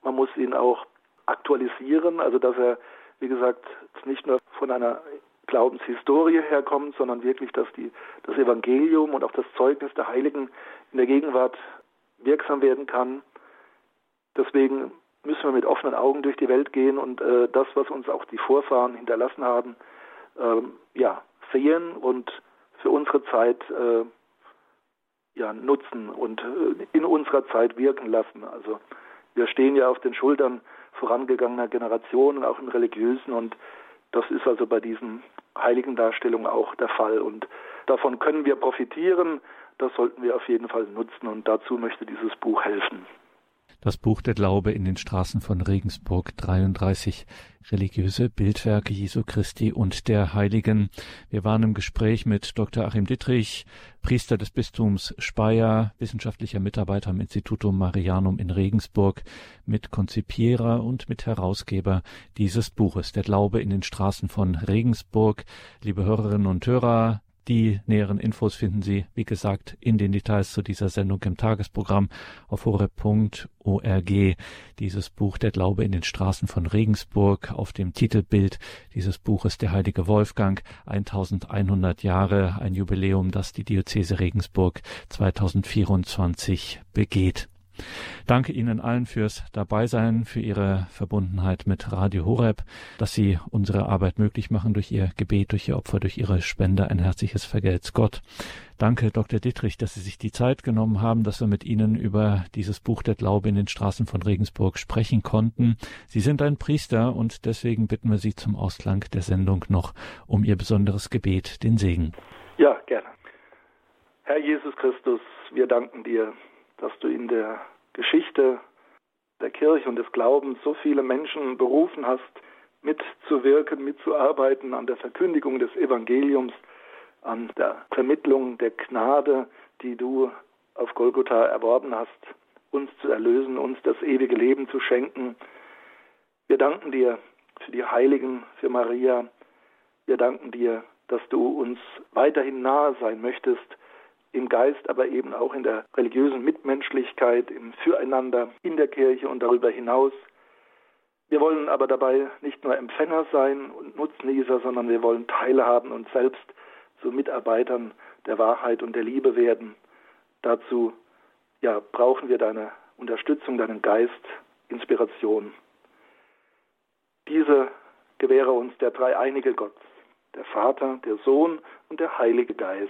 man muss ihn auch aktualisieren, also dass er, wie gesagt, nicht nur von einer Glaubenshistorie herkommt, sondern wirklich, dass die, das Evangelium und auch das Zeugnis der Heiligen in der Gegenwart wirksam werden kann. Deswegen müssen wir mit offenen Augen durch die Welt gehen und äh, das, was uns auch die Vorfahren hinterlassen haben, ähm, ja, sehen und für unsere Zeit äh, ja, nutzen und äh, in unserer Zeit wirken lassen. Also wir stehen ja auf den Schultern vorangegangener Generationen, auch im religiösen und das ist also bei diesen heiligen Darstellungen auch der Fall und davon können wir profitieren. Das sollten wir auf jeden Fall nutzen und dazu möchte dieses Buch helfen. Das Buch Der Glaube in den Straßen von Regensburg 33 religiöse Bildwerke Jesu Christi und der Heiligen. Wir waren im Gespräch mit Dr. Achim Dittrich, Priester des Bistums Speyer, wissenschaftlicher Mitarbeiter am Institutum Marianum in Regensburg, mit Konzipierer und mit Herausgeber dieses Buches Der Glaube in den Straßen von Regensburg. Liebe Hörerinnen und Hörer, die näheren Infos finden Sie, wie gesagt, in den Details zu dieser Sendung im Tagesprogramm auf horeb.org. Dieses Buch Der Glaube in den Straßen von Regensburg auf dem Titelbild dieses Buches Der heilige Wolfgang 1100 Jahre, ein Jubiläum, das die Diözese Regensburg 2024 begeht. Danke Ihnen allen fürs Dabeisein, für Ihre Verbundenheit mit Radio Horeb, dass Sie unsere Arbeit möglich machen durch Ihr Gebet, durch Ihr Opfer, durch Ihre Spende. Ein herzliches Vergelt's Gott. Danke, Dr. Dittrich, dass Sie sich die Zeit genommen haben, dass wir mit Ihnen über dieses Buch Der Glaube in den Straßen von Regensburg sprechen konnten. Sie sind ein Priester und deswegen bitten wir Sie zum Ausklang der Sendung noch um Ihr besonderes Gebet, den Segen. Ja, gerne. Herr Jesus Christus, wir danken dir dass du in der Geschichte der Kirche und des Glaubens so viele Menschen berufen hast, mitzuwirken, mitzuarbeiten an der Verkündigung des Evangeliums, an der Vermittlung der Gnade, die du auf Golgotha erworben hast, uns zu erlösen, uns das ewige Leben zu schenken. Wir danken dir für die Heiligen, für Maria. Wir danken dir, dass du uns weiterhin nahe sein möchtest im Geist, aber eben auch in der religiösen Mitmenschlichkeit, im Füreinander in der Kirche und darüber hinaus. Wir wollen aber dabei nicht nur Empfänger sein und Nutznießer, sondern wir wollen teilhaben und selbst zu Mitarbeitern der Wahrheit und der Liebe werden. Dazu ja, brauchen wir deine Unterstützung, deinen Geist, Inspiration. Diese gewähre uns der dreieinige Gott, der Vater, der Sohn und der Heilige Geist.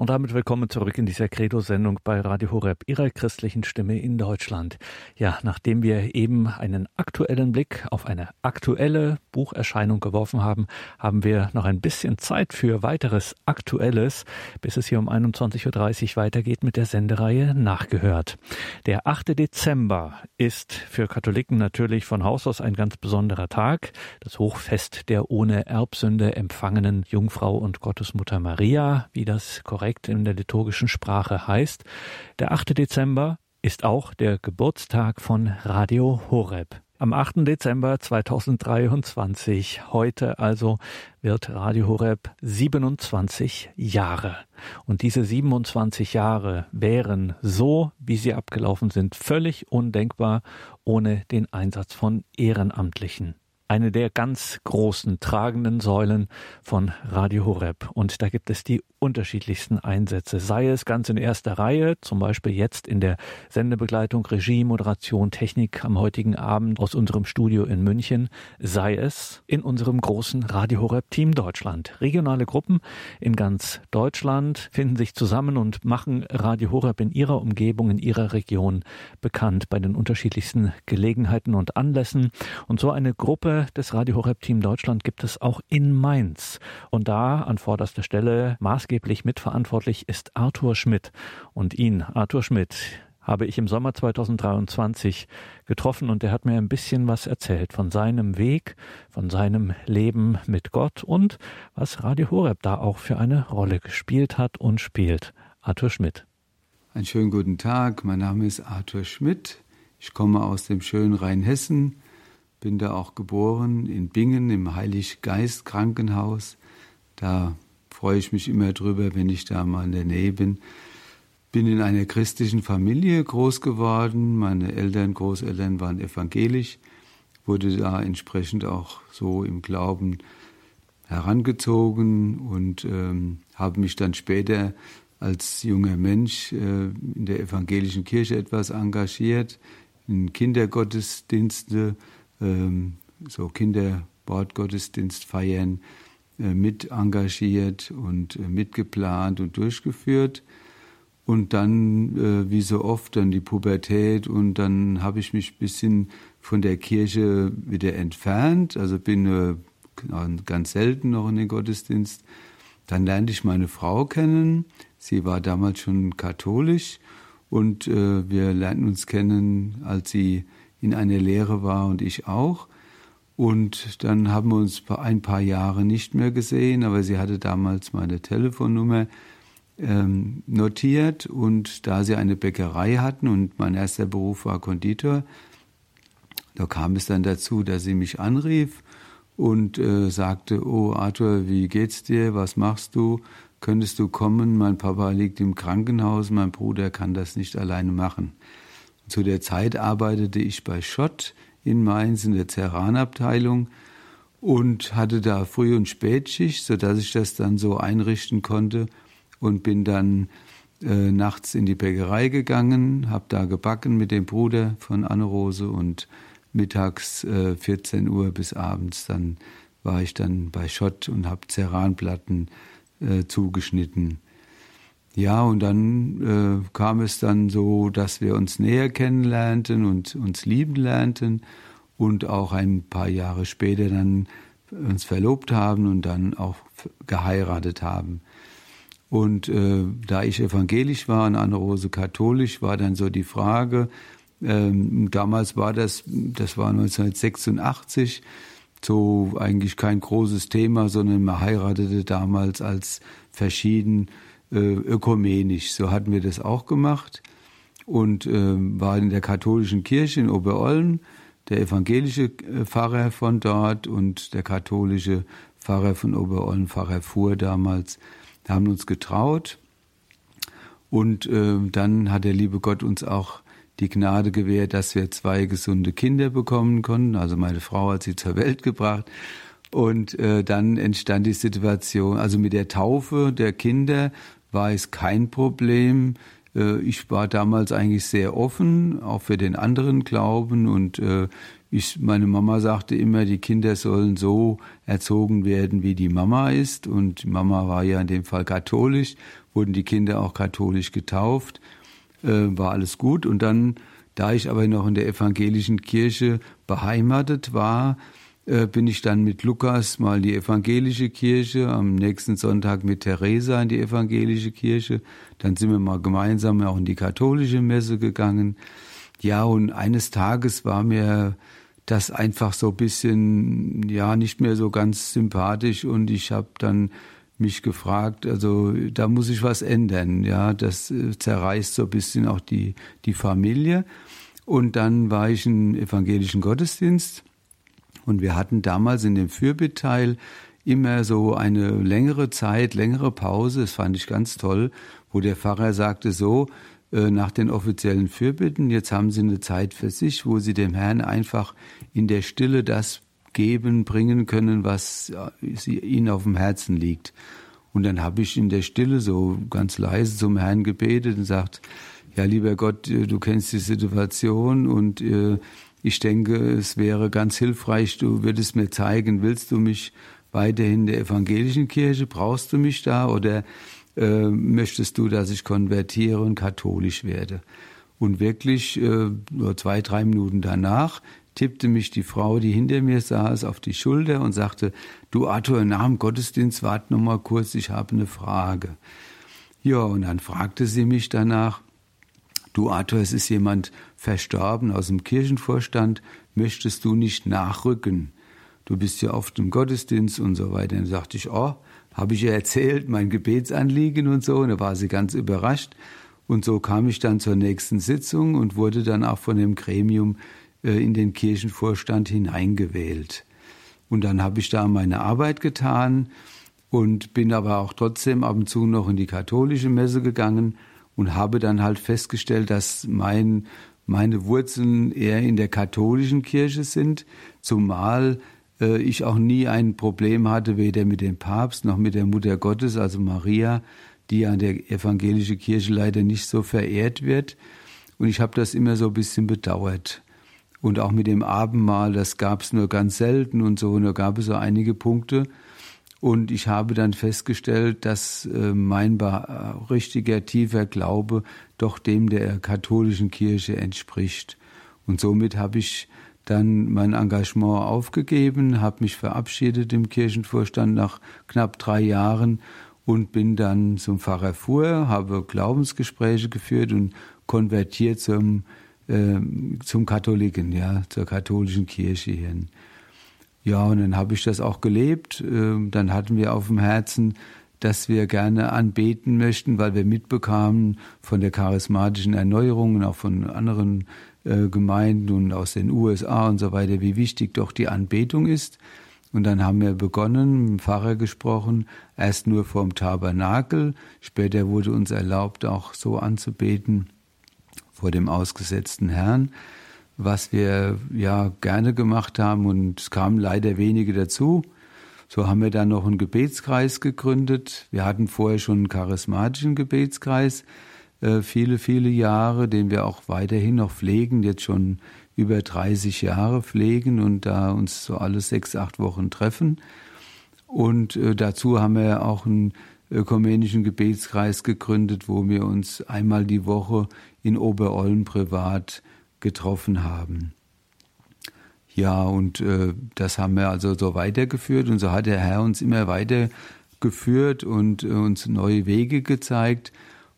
Und damit willkommen zurück in dieser Credo-Sendung bei Radio Horeb, Ihrer christlichen Stimme in Deutschland. Ja, nachdem wir eben einen aktuellen Blick auf eine aktuelle Bucherscheinung geworfen haben, haben wir noch ein bisschen Zeit für weiteres Aktuelles, bis es hier um 21.30 Uhr weitergeht mit der Sendereihe Nachgehört. Der 8. Dezember ist für Katholiken natürlich von Haus aus ein ganz besonderer Tag, das Hochfest der ohne Erbsünde empfangenen Jungfrau und Gottesmutter Maria, wie das korrekt korrekt in der liturgischen Sprache heißt. Der 8. Dezember ist auch der Geburtstag von Radio Horeb. Am 8. Dezember 2023, heute also, wird Radio Horeb 27 Jahre. Und diese 27 Jahre wären so, wie sie abgelaufen sind, völlig undenkbar ohne den Einsatz von Ehrenamtlichen eine der ganz großen tragenden Säulen von Radio Horeb. Und da gibt es die unterschiedlichsten Einsätze, sei es ganz in erster Reihe, zum Beispiel jetzt in der Sendebegleitung, Regie, Moderation, Technik am heutigen Abend aus unserem Studio in München, sei es in unserem großen Radio Horeb Team Deutschland. Regionale Gruppen in ganz Deutschland finden sich zusammen und machen Radio Horeb in ihrer Umgebung, in ihrer Region bekannt bei den unterschiedlichsten Gelegenheiten und Anlässen. Und so eine Gruppe des Radio Horeb Team Deutschland gibt es auch in Mainz. Und da an vorderster Stelle maßgeblich mitverantwortlich ist Arthur Schmidt. Und ihn, Arthur Schmidt, habe ich im Sommer 2023 getroffen und er hat mir ein bisschen was erzählt von seinem Weg, von seinem Leben mit Gott und was Radio Horeb da auch für eine Rolle gespielt hat und spielt. Arthur Schmidt. Einen schönen guten Tag. Mein Name ist Arthur Schmidt. Ich komme aus dem schönen Rheinhessen, bin da auch geboren in Bingen im Heiliggeist Krankenhaus. Da freue ich mich immer drüber, wenn ich da mal in der Nähe bin. Bin in einer christlichen Familie groß geworden. Meine Eltern, Großeltern waren evangelisch, wurde da entsprechend auch so im Glauben herangezogen und ähm, habe mich dann später als junger Mensch äh, in der evangelischen Kirche etwas engagiert, in Kindergottesdienste, ähm, so Kinderbordgottesdienst feiern, äh, mit engagiert und äh, mitgeplant und durchgeführt. Und dann, wie so oft, dann die Pubertät und dann habe ich mich ein bisschen von der Kirche wieder entfernt, also bin ganz selten noch in den Gottesdienst. Dann lernte ich meine Frau kennen, Sie war damals schon katholisch und äh, wir lernten uns kennen, als sie in einer Lehre war und ich auch. Und dann haben wir uns ein paar Jahre nicht mehr gesehen, aber sie hatte damals meine Telefonnummer ähm, notiert und da sie eine Bäckerei hatten und mein erster Beruf war Konditor, da kam es dann dazu, dass sie mich anrief und äh, sagte, oh Arthur, wie geht's dir, was machst du? könntest du kommen, mein Papa liegt im Krankenhaus, mein Bruder kann das nicht alleine machen. Zu der Zeit arbeitete ich bei Schott in Mainz in der Ceranabteilung und hatte da Früh- und Spätschicht, sodass ich das dann so einrichten konnte und bin dann äh, nachts in die Bäckerei gegangen, habe da gebacken mit dem Bruder von Anne-Rose und mittags äh, 14 Uhr bis abends dann war ich dann bei Schott und habe Ceranplatten äh, zugeschnitten. Ja, und dann äh, kam es dann so, dass wir uns näher kennenlernten und uns lieben lernten und auch ein paar Jahre später dann uns verlobt haben und dann auch geheiratet haben. Und äh, da ich evangelisch war und Anne-Rose katholisch, war dann so die Frage, ähm, damals war das, das war 1986, so eigentlich kein großes Thema, sondern man heiratete damals als verschieden äh, ökumenisch. So hatten wir das auch gemacht und äh, war in der katholischen Kirche in Oberolm, der evangelische äh, Pfarrer von dort und der katholische Pfarrer von Oberolm, Pfarrer Fuhr damals, haben uns getraut. Und äh, dann hat der liebe Gott uns auch die Gnade gewährt, dass wir zwei gesunde Kinder bekommen konnten. Also meine Frau hat sie zur Welt gebracht. Und äh, dann entstand die Situation, also mit der Taufe der Kinder war es kein Problem. Äh, ich war damals eigentlich sehr offen, auch für den anderen Glauben. Und äh, ich, meine Mama sagte immer, die Kinder sollen so erzogen werden, wie die Mama ist. Und die Mama war ja in dem Fall katholisch, wurden die Kinder auch katholisch getauft äh, war alles gut. Und dann, da ich aber noch in der evangelischen Kirche beheimatet war, äh, bin ich dann mit Lukas mal in die evangelische Kirche, am nächsten Sonntag mit Theresa in die evangelische Kirche. Dann sind wir mal gemeinsam auch in die katholische Messe gegangen. Ja, und eines Tages war mir das einfach so ein bisschen, ja, nicht mehr so ganz sympathisch und ich habe dann mich gefragt, also da muss ich was ändern. Ja, das äh, zerreißt so ein bisschen auch die, die Familie. Und dann war ich im evangelischen Gottesdienst und wir hatten damals in dem Fürbitteil immer so eine längere Zeit, längere Pause, das fand ich ganz toll, wo der Pfarrer sagte so, äh, nach den offiziellen Fürbitten, jetzt haben Sie eine Zeit für sich, wo Sie dem Herrn einfach in der Stille das geben, bringen können, was sie, ihnen auf dem Herzen liegt. Und dann habe ich in der Stille so ganz leise zum Herrn gebetet und sagt, ja, lieber Gott, äh, du kennst die Situation und äh, ich denke, es wäre ganz hilfreich, du würdest mir zeigen, willst du mich weiterhin in der evangelischen Kirche, brauchst du mich da oder äh, möchtest du, dass ich konvertiere und katholisch werde? Und wirklich äh, nur zwei, drei Minuten danach tippte mich die Frau, die hinter mir saß, auf die Schulter und sagte, du Arthur, nach dem Gottesdienst wart noch mal kurz, ich habe eine Frage. Ja, und dann fragte sie mich danach, du Arthur, es ist jemand verstorben aus dem Kirchenvorstand, möchtest du nicht nachrücken? Du bist ja oft im Gottesdienst und so weiter. Dann sagte ich, oh, habe ich ihr erzählt, mein Gebetsanliegen und so. Und da war sie ganz überrascht Und so kam ich dann zur nächsten Sitzung und wurde dann auch von dem Gremium äh, in den Kirchenvorstand hineingewählt. Und dann habe ich da meine Arbeit getan und bin aber auch trotzdem ab und zu noch in die katholische Messe gegangen und habe dann halt festgestellt, dass mein, meine Wurzeln eher in der katholischen Kirche sind, zumal äh, ich auch nie ein Problem hatte, weder mit dem Papst noch mit der Mutter Gottes, also Maria, die an der evangelischen Kirche leider nicht so verehrt wird. Und ich habe das immer so ein bisschen bedauert. Und auch mit dem Abendmahl, das gab es nur ganz selten und so, nur gab es so einige Punkte. Und ich habe dann festgestellt, dass äh, mein richtiger, tiefer Glaube doch dem der katholischen Kirche entspricht. Und somit habe ich dann mein Engagement aufgegeben, habe mich verabschiedet im Kirchenvorstand nach knapp drei Jahren und bin dann zum Pfarrer Fuhr, habe Glaubensgespräche geführt und konvertiert zum, äh, zum Katholiken, ja, zur katholischen Kirche hin. Ja, und dann habe ich das auch gelebt. Äh, dann hatten wir auf dem Herzen, dass wir gerne anbeten möchten, weil wir mitbekamen von der charismatischen Erneuerung und auch von anderen äh, Gemeinden und aus den USA und so weiter, wie wichtig doch die Anbetung ist. Und dann haben wir begonnen, mit dem Pfarrer gesprochen, erst nur vom Tabernakel, später wurde uns erlaubt, auch so anzubeten vor dem ausgesetzten Herrn, was wir ja gerne gemacht haben und es kamen leider wenige dazu. So haben wir dann noch einen Gebetskreis gegründet. Wir hatten vorher schon einen charismatischen Gebetskreis, äh, viele, viele Jahre, den wir auch weiterhin noch pflegen, jetzt schon über 30 Jahre pflegen und da uns so alle sechs, acht Wochen treffen. Und äh, dazu haben wir auch einen ökumenischen Gebetskreis gegründet, wo wir uns einmal die Woche in Oberollen privat getroffen haben. Ja, und äh, das haben wir also so weitergeführt und so hat der Herr uns immer weitergeführt und äh, uns neue Wege gezeigt.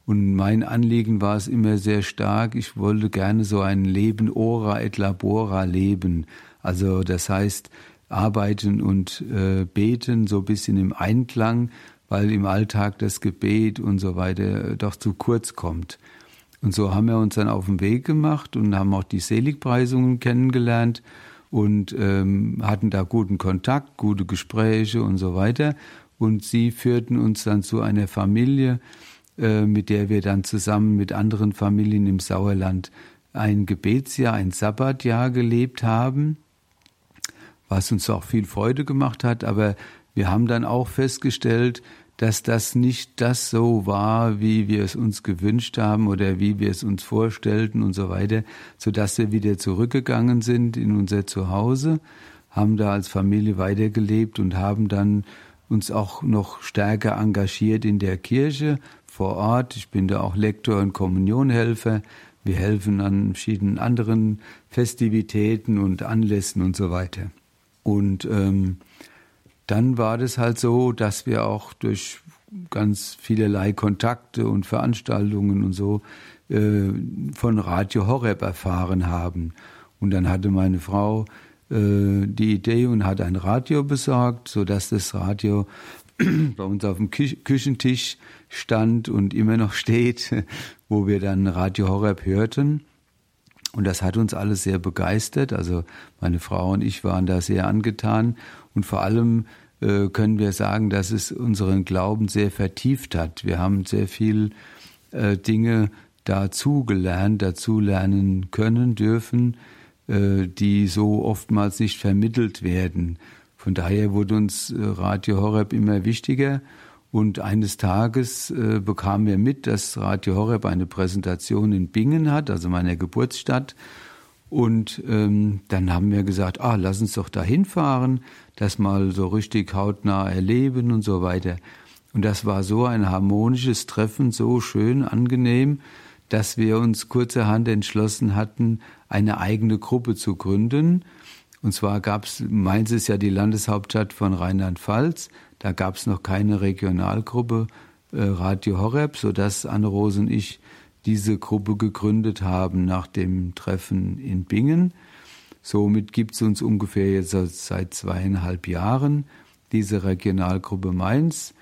Und mein Anliegen war es immer sehr stark, ich wollte gerne so ein Leben ora et labora leben. Also das heißt, arbeiten und äh, beten so ein bisschen im Einklang, weil im Alltag das Gebet und so weiter doch zu kurz kommt. Und so haben wir uns dann auf den Weg gemacht und haben auch die Seligpreisungen kennengelernt und ähm, hatten da guten Kontakt, gute Gespräche und so weiter. Und sie führten uns dann zu einer Familie, äh, mit der wir dann zusammen mit anderen Familien im Sauerland ein Gebetsjahr, ein Sabbatjahr gelebt haben, was uns auch viel Freude gemacht hat. Aber wir haben dann auch festgestellt, dass das nicht das so war, wie wir es uns gewünscht haben oder wie wir es uns vorstellten und so weiter, so dass wir wieder zurückgegangen sind in unser Zuhause, haben da als Familie weitergelebt und haben dann uns auch noch stärker engagiert in der Kirche, vor Ort. Ich bin da auch Lektor und Kommunionhelfer. Wir helfen an verschiedenen anderen Festivitäten und Anlässen und so weiter. Und ähm, dann war das halt so, dass wir auch durch ganz vielerlei Kontakte und Veranstaltungen und so äh, von Radio Horeb erfahren haben. Und dann hatte meine Frau äh, die Idee und hat ein Radio besorgt, sodass das Radio bei uns auf dem Küchentisch stand und immer noch steht, wo wir dann Radio Horeb hörten. Und das hat uns alles sehr begeistert. Also meine Frau und ich waren da sehr angetan. Und vor allem können wir sagen, dass es unseren Glauben sehr vertieft hat. Wir haben sehr viel äh, Dinge dazu gelernt, dazu lernen können, dürfen, äh, die so oftmals nicht vermittelt werden. Von daher wurde uns äh, Radio Horeb immer wichtiger. Und eines Tages äh, bekamen wir mit, dass Radio Horeb eine Präsentation in Bingen hat, also meiner Geburtsstadt. Und ähm, dann haben wir gesagt, ah, lass uns doch da hinfahren, das mal so richtig hautnah erleben und so weiter. Und das war so ein harmonisches Treffen, so schön, angenehm, dass wir uns kurzerhand entschlossen hatten, eine eigene Gruppe zu gründen. Und zwar gab es, Mainz ist ja die Landeshauptstadt von Rheinland-Pfalz, da gab es noch keine Regionalgruppe äh, Radio Horeb, sodass Anne-Rose und ich diese Gruppe gegründet haben nach dem Treffen in Bingen. Somit gibt es uns ungefähr jetzt seit zweieinhalb Jahren diese Regionalgruppe Mainz.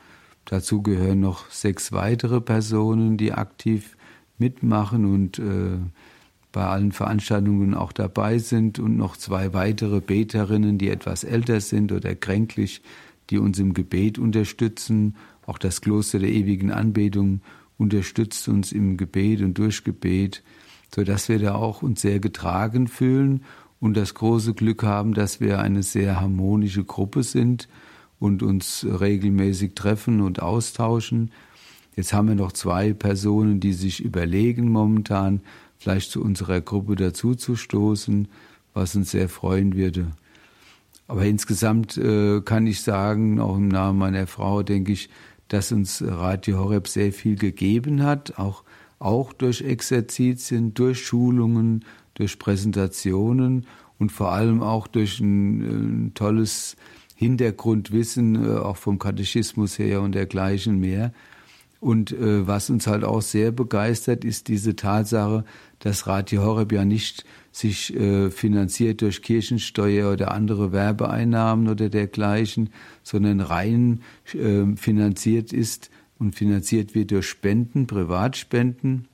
Dazu gehören noch sechs weitere Personen, die aktiv mitmachen und äh, bei allen Veranstaltungen auch dabei sind und noch zwei weitere Beterinnen, die etwas älter sind oder kränklich, die uns im Gebet unterstützen. Auch das Kloster der ewigen Anbetung unterstützt uns im Gebet und durch Gebet, so dass wir da auch uns sehr getragen fühlen und das große Glück haben, dass wir eine sehr harmonische Gruppe sind und uns regelmäßig treffen und austauschen. Jetzt haben wir noch zwei Personen, die sich überlegen momentan, vielleicht zu unserer Gruppe dazuzustoßen, was uns sehr freuen würde. Aber insgesamt äh, kann ich sagen, auch im Namen meiner Frau, denke ich, dass uns Radio Horeb sehr viel gegeben hat, auch, auch durch Exerzitien, durch Schulungen, durch Präsentationen und vor allem auch durch ein, ein tolles Hintergrundwissen, äh, auch vom Katechismus her und dergleichen mehr. Und äh, was uns halt auch sehr begeistert, ist diese Tatsache, dass Radio Horeb ja nicht sich äh, finanziert durch Kirchensteuer oder andere Werbeeinnahmen oder dergleichen, sondern rein äh, finanziert ist und finanziert wird durch Spenden, Privatspenden.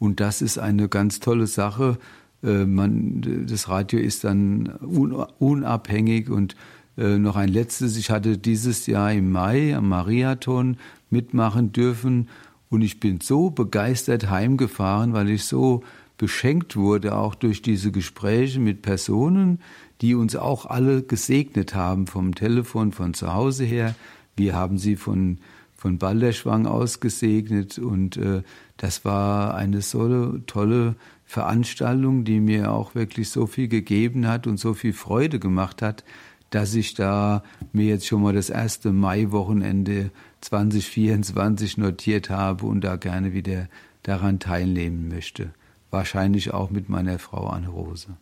Und das ist eine ganz tolle Sache. Äh, man, das Radio ist dann un, unabhängig und äh, noch ein letztes. Ich hatte dieses Jahr im Mai am Mariathon mitmachen dürfen. Und ich bin so begeistert heimgefahren, weil ich so beschenkt wurde, auch durch diese Gespräche mit Personen, die uns auch alle gesegnet haben, vom Telefon, von zu Hause her. Wir haben sie von, von Balderschwang aus gesegnet und äh, das war eine so tolle Veranstaltung, die mir auch wirklich so viel gegeben hat und so viel Freude gemacht hat, dass ich da mir jetzt schon mal das erste Maiwochenende 2024 notiert habe und da gerne wieder daran teilnehmen möchte. Wahrscheinlich auch mit meiner Frau Anne Rose.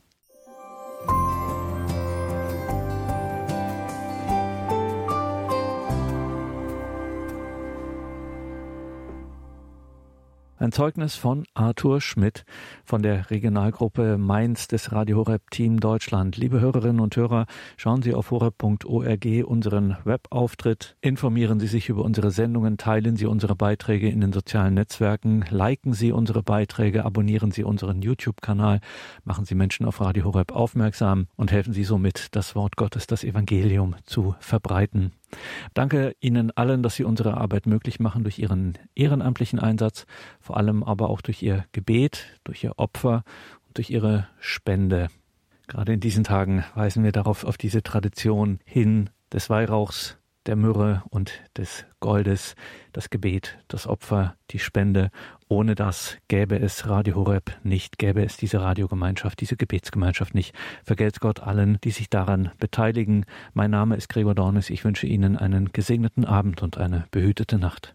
Ein Zeugnis von Arthur Schmidt von der Regionalgruppe Mainz des Radio Horeb Team Deutschland. Liebe Hörerinnen und Hörer, schauen Sie auf horeb.org unseren Webauftritt, informieren Sie sich über unsere Sendungen, teilen Sie unsere Beiträge in den sozialen Netzwerken, liken Sie unsere Beiträge, abonnieren Sie unseren YouTube-Kanal, machen Sie Menschen auf Radio Horeb aufmerksam und helfen Sie somit, das Wort Gottes, das Evangelium zu verbreiten. Danke Ihnen allen, dass Sie unsere Arbeit möglich machen durch Ihren ehrenamtlichen Einsatz, vor allem aber auch durch Ihr Gebet, durch Ihr Opfer und durch Ihre Spende. Gerade in diesen Tagen weisen wir darauf auf diese Tradition hin des Weihrauchs, der Myrrhe und des Goldes, das Gebet, das Opfer, die Spende. Ohne das gäbe es Radio Horeb nicht, gäbe es diese Radiogemeinschaft, diese Gebetsgemeinschaft nicht. Vergelt's Gott allen, die sich daran beteiligen. Mein Name ist Gregor Dornis. Ich wünsche Ihnen einen gesegneten Abend und eine behütete Nacht.